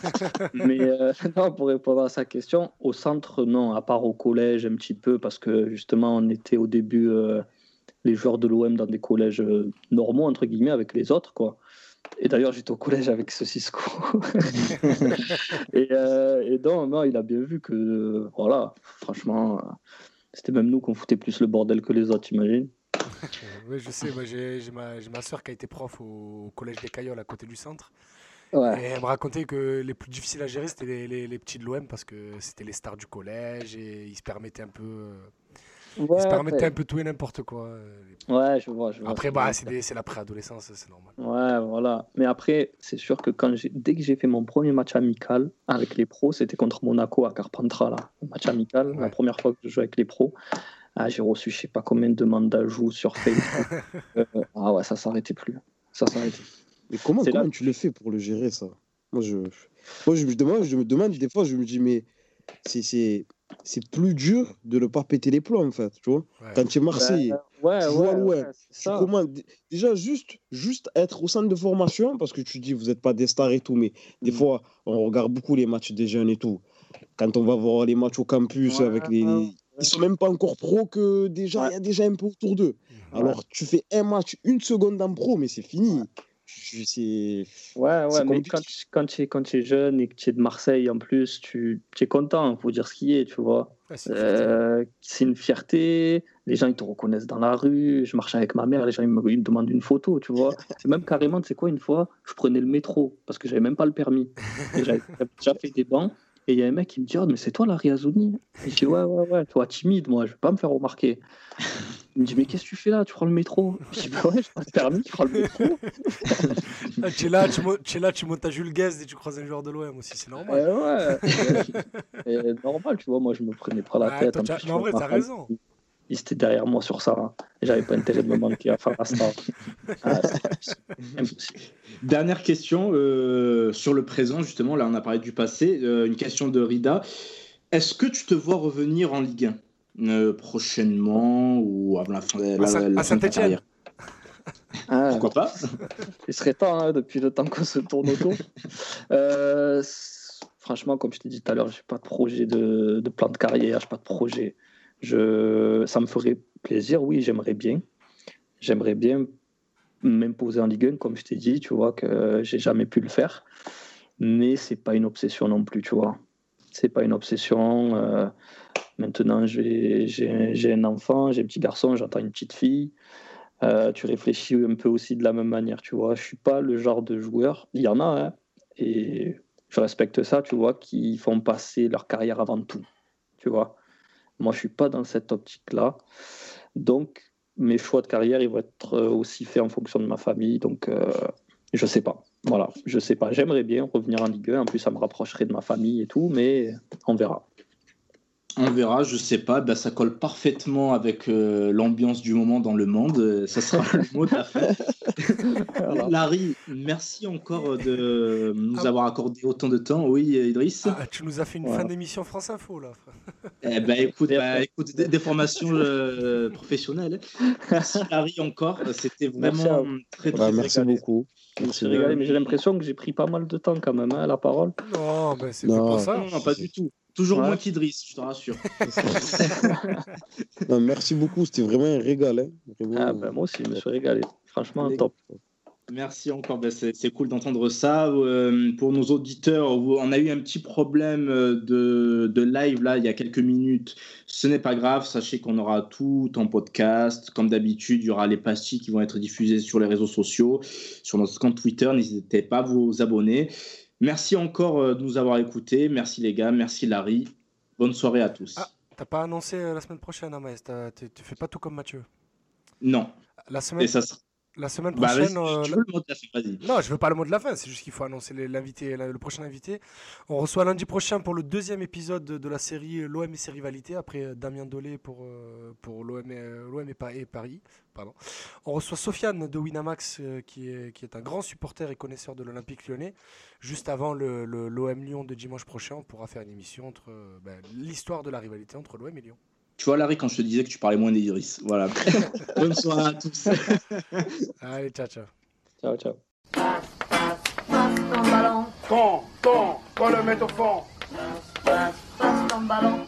Mais euh, non, pour répondre à sa question, au centre, non, à part au collège un petit peu, parce que justement, on était au début euh, les joueurs de l'OM dans des collèges euh, normaux, entre guillemets, avec les autres, quoi. Et d'ailleurs, j'étais au collège avec ce Cisco. et, euh, et donc, non, il a bien vu que, euh, voilà, franchement, c'était même nous qu'on foutait plus le bordel que les autres, t'imagines oui, je sais. Moi, j'ai j'ai ma, j'ai ma soeur qui a été prof au, au collège des Cailloles à côté du centre. Ouais. Et elle me racontait que les plus difficiles à gérer, c'était les, les- les petits de l'OM parce que c'était les stars du collège et ils se permettaient un peu, ils Ouais, se permettaient ouais. un peu tout et n'importe quoi. euh, Ouais, je vois. Je vois Après, bah, c'est la préadolescence, c'est normal. Ouais, voilà. Mais après, c'est sûr que quand j'ai, dès que j'ai fait mon premier match amical avec les pros, c'était contre Monaco à Carpentras, là. Un match amical, Ouais. la première fois que je joue avec les pros. Ah, j'ai reçu je sais pas combien de demandes d'ajout sur Facebook. Euh, ah ouais, ça s'arrêtait plus. Ça s'arrêtait. Mais comment, C'est comment là- tu le fais pour le gérer, ça? Moi, je, moi je, me demande, je me demande, des fois, je me dis, mais c'est, c'est, plus dur de ne pas péter les plombs, en fait, tu vois Ouais. Quand tu es Marseillais, ouais, tu ouais, vois, tu commandes- déjà, juste, juste être au centre de formation, parce que tu dis, vous n'êtes pas des stars et tout, mais des Mm. fois, on regarde beaucoup les matchs des jeunes et tout. Quand on va voir les matchs au campus Ouais, avec les. ouais. Ils sont même pas encore pro que déjà, il Ouais. y a déjà un peu autour d'eux. Mhm. Alors, tu fais un match, une seconde en pro, mais c'est fini. C'est. Ouais, ouais, mais compliqué. quand, tu- quand, tu es, quand es jeune et que tu es de Marseille en plus, tu, tu es content, il faut dire ce qui est, tu vois. Ouais, c'est une fierté. Euh, c'est une fierté. Les gens, ils te reconnaissent dans la rue. Je marche avec ma mère, les gens, ils me, ils me demandent une photo, tu vois. C'est même carrément, tu sais quoi, une fois, je prenais le métro parce que j'avais même pas le permis. J'avais j'avais déjà fait des bancs. Et il y a un mec qui me dit, oh, mais c'est toi la Riazouni Et je dis, ouais, ouais, ouais, toi, timide, moi, je vais pas me faire remarquer. Il me dit, mais qu'est-ce que tu fais là? Tu prends le métro Je dis, bah ouais, je prends le permis, je prends le métro. Ah, tu es là, tu, mo- tu es là, tu montes à Jules Guest et tu croises un joueur de l'OM aussi, c'est normal. Ouais, ouais. Et normal, tu vois, moi, je me prenais pas la Ouais, tête. En mais en tu vois, vrai, t'as raison. Il était derrière moi sur ça. hein. J'avais pas intérêt de me manquer à faire star. Ah, c'est. Dernière question euh, sur le présent, justement. Là, on a parlé du passé. Euh, une question de Rida. Est-ce que tu te vois revenir en Ligue 1 euh, prochainement ou avant la fin, la, À Saint- la à fin de carrière Ah, Pourquoi pas? Il serait temps, hein, depuis le temps qu'on se tourne autour. Euh, franchement, comme je t'ai dit tout à l'heure, j'ai pas de projet de, de plan de carrière, j'ai pas de projet. Je, ça me ferait plaisir, oui, j'aimerais bien. J'aimerais bien m'imposer en Ligue 1, comme je t'ai dit, tu vois, que j'ai jamais pu le faire. Mais c'est pas une obsession non plus, tu vois. C'est pas une obsession. euh, maintenant, j'ai un enfant, j'ai un petit garçon, j'entends une petite fille. Euh, tu réfléchis un peu aussi de la même manière, tu vois. Je suis pas le genre de joueur, il y en a, hein, et je respecte ça, tu vois, qui font passer leur carrière avant tout, tu vois. Moi, je suis pas dans cette optique-là. Donc, mes choix de carrière, ils vont être euh, aussi faits en fonction de ma famille. Donc, euh, je sais pas. Voilà, je sais pas. J'aimerais bien revenir en Ligue 1. En plus, ça me rapprocherait de ma famille et tout, mais on verra. On verra, je sais pas. Ben, ça colle parfaitement avec euh, l'ambiance du moment dans le monde. Euh, Ça sera le mot de la fin. Voilà. Larry, merci encore de nous Ah. avoir accordé autant de temps. Oui, Idriss Ah, tu nous as fait une Voilà. fin d'émission France Info là. Eh ben, écoute, Merci. bah, écoute, des, des formations euh, professionnelles. Merci Larry encore. C'était Merci à vraiment vous. très très Bah, merci régalé. beaucoup. Je me suis régalé, mais j'ai l'impression que j'ai pris pas mal de temps quand même, hein, la parole. Non, ben c'est pour ça. Non, pas du tout. Toujours Ouais. moins qu'Idriss, je te rassure. Non, merci beaucoup, c'était vraiment un régal. hein. Vraiment, Ah, ben, moi aussi, je me suis régalé. Franchement, Les- top. Merci encore, ben, c'est cool d'entendre ça. Euh, pour nos auditeurs, on a eu un petit problème euh, de, de, live là il y a quelques minutes. Ce n'est pas grave, sachez qu'on aura tout en podcast. Comme d'habitude, il y aura les pastilles qui vont être diffusées sur les réseaux sociaux, sur notre compte Twitter. N'hésitez pas à vous abonner. Merci encore euh, de nous avoir écoutés. Merci les gars, merci Larry. Bonne soirée à tous. Ah, t'as pas annoncé la semaine prochaine, Amaïs. Tu fais pas tout comme Mathieu. Non. La semaine. Et ça sera la semaine bah, prochaine. Euh, veux le mot de la fin, Non, je veux pas le mot de la fin, c'est juste qu'il faut annoncer l'invité, le prochain invité. On reçoit lundi prochain pour le deuxième épisode de la série L'OM et ses rivalités, après euh, Damien Dolé pour, euh, pour l'OM et, et, Paris. Pardon. On reçoit Sofiane de Winamax, qui, est, qui est un grand supporter et connaisseur de l'Olympique lyonnais. Juste avant l'OM le, Lyon de dimanche prochain, on pourra faire une émission entre ben, l'histoire de la rivalité entre l'OM et Lyon. Tu vois, Larry, quand je te disais que tu parlais moins d'Iris. Voilà. Bonne soirée à tous. Allez, ciao, ciao. Ciao, ciao. Passe, passe, passe ton ballon. Fond, fond, faut le mettre au fond. Passe, passe, passe ton ballon.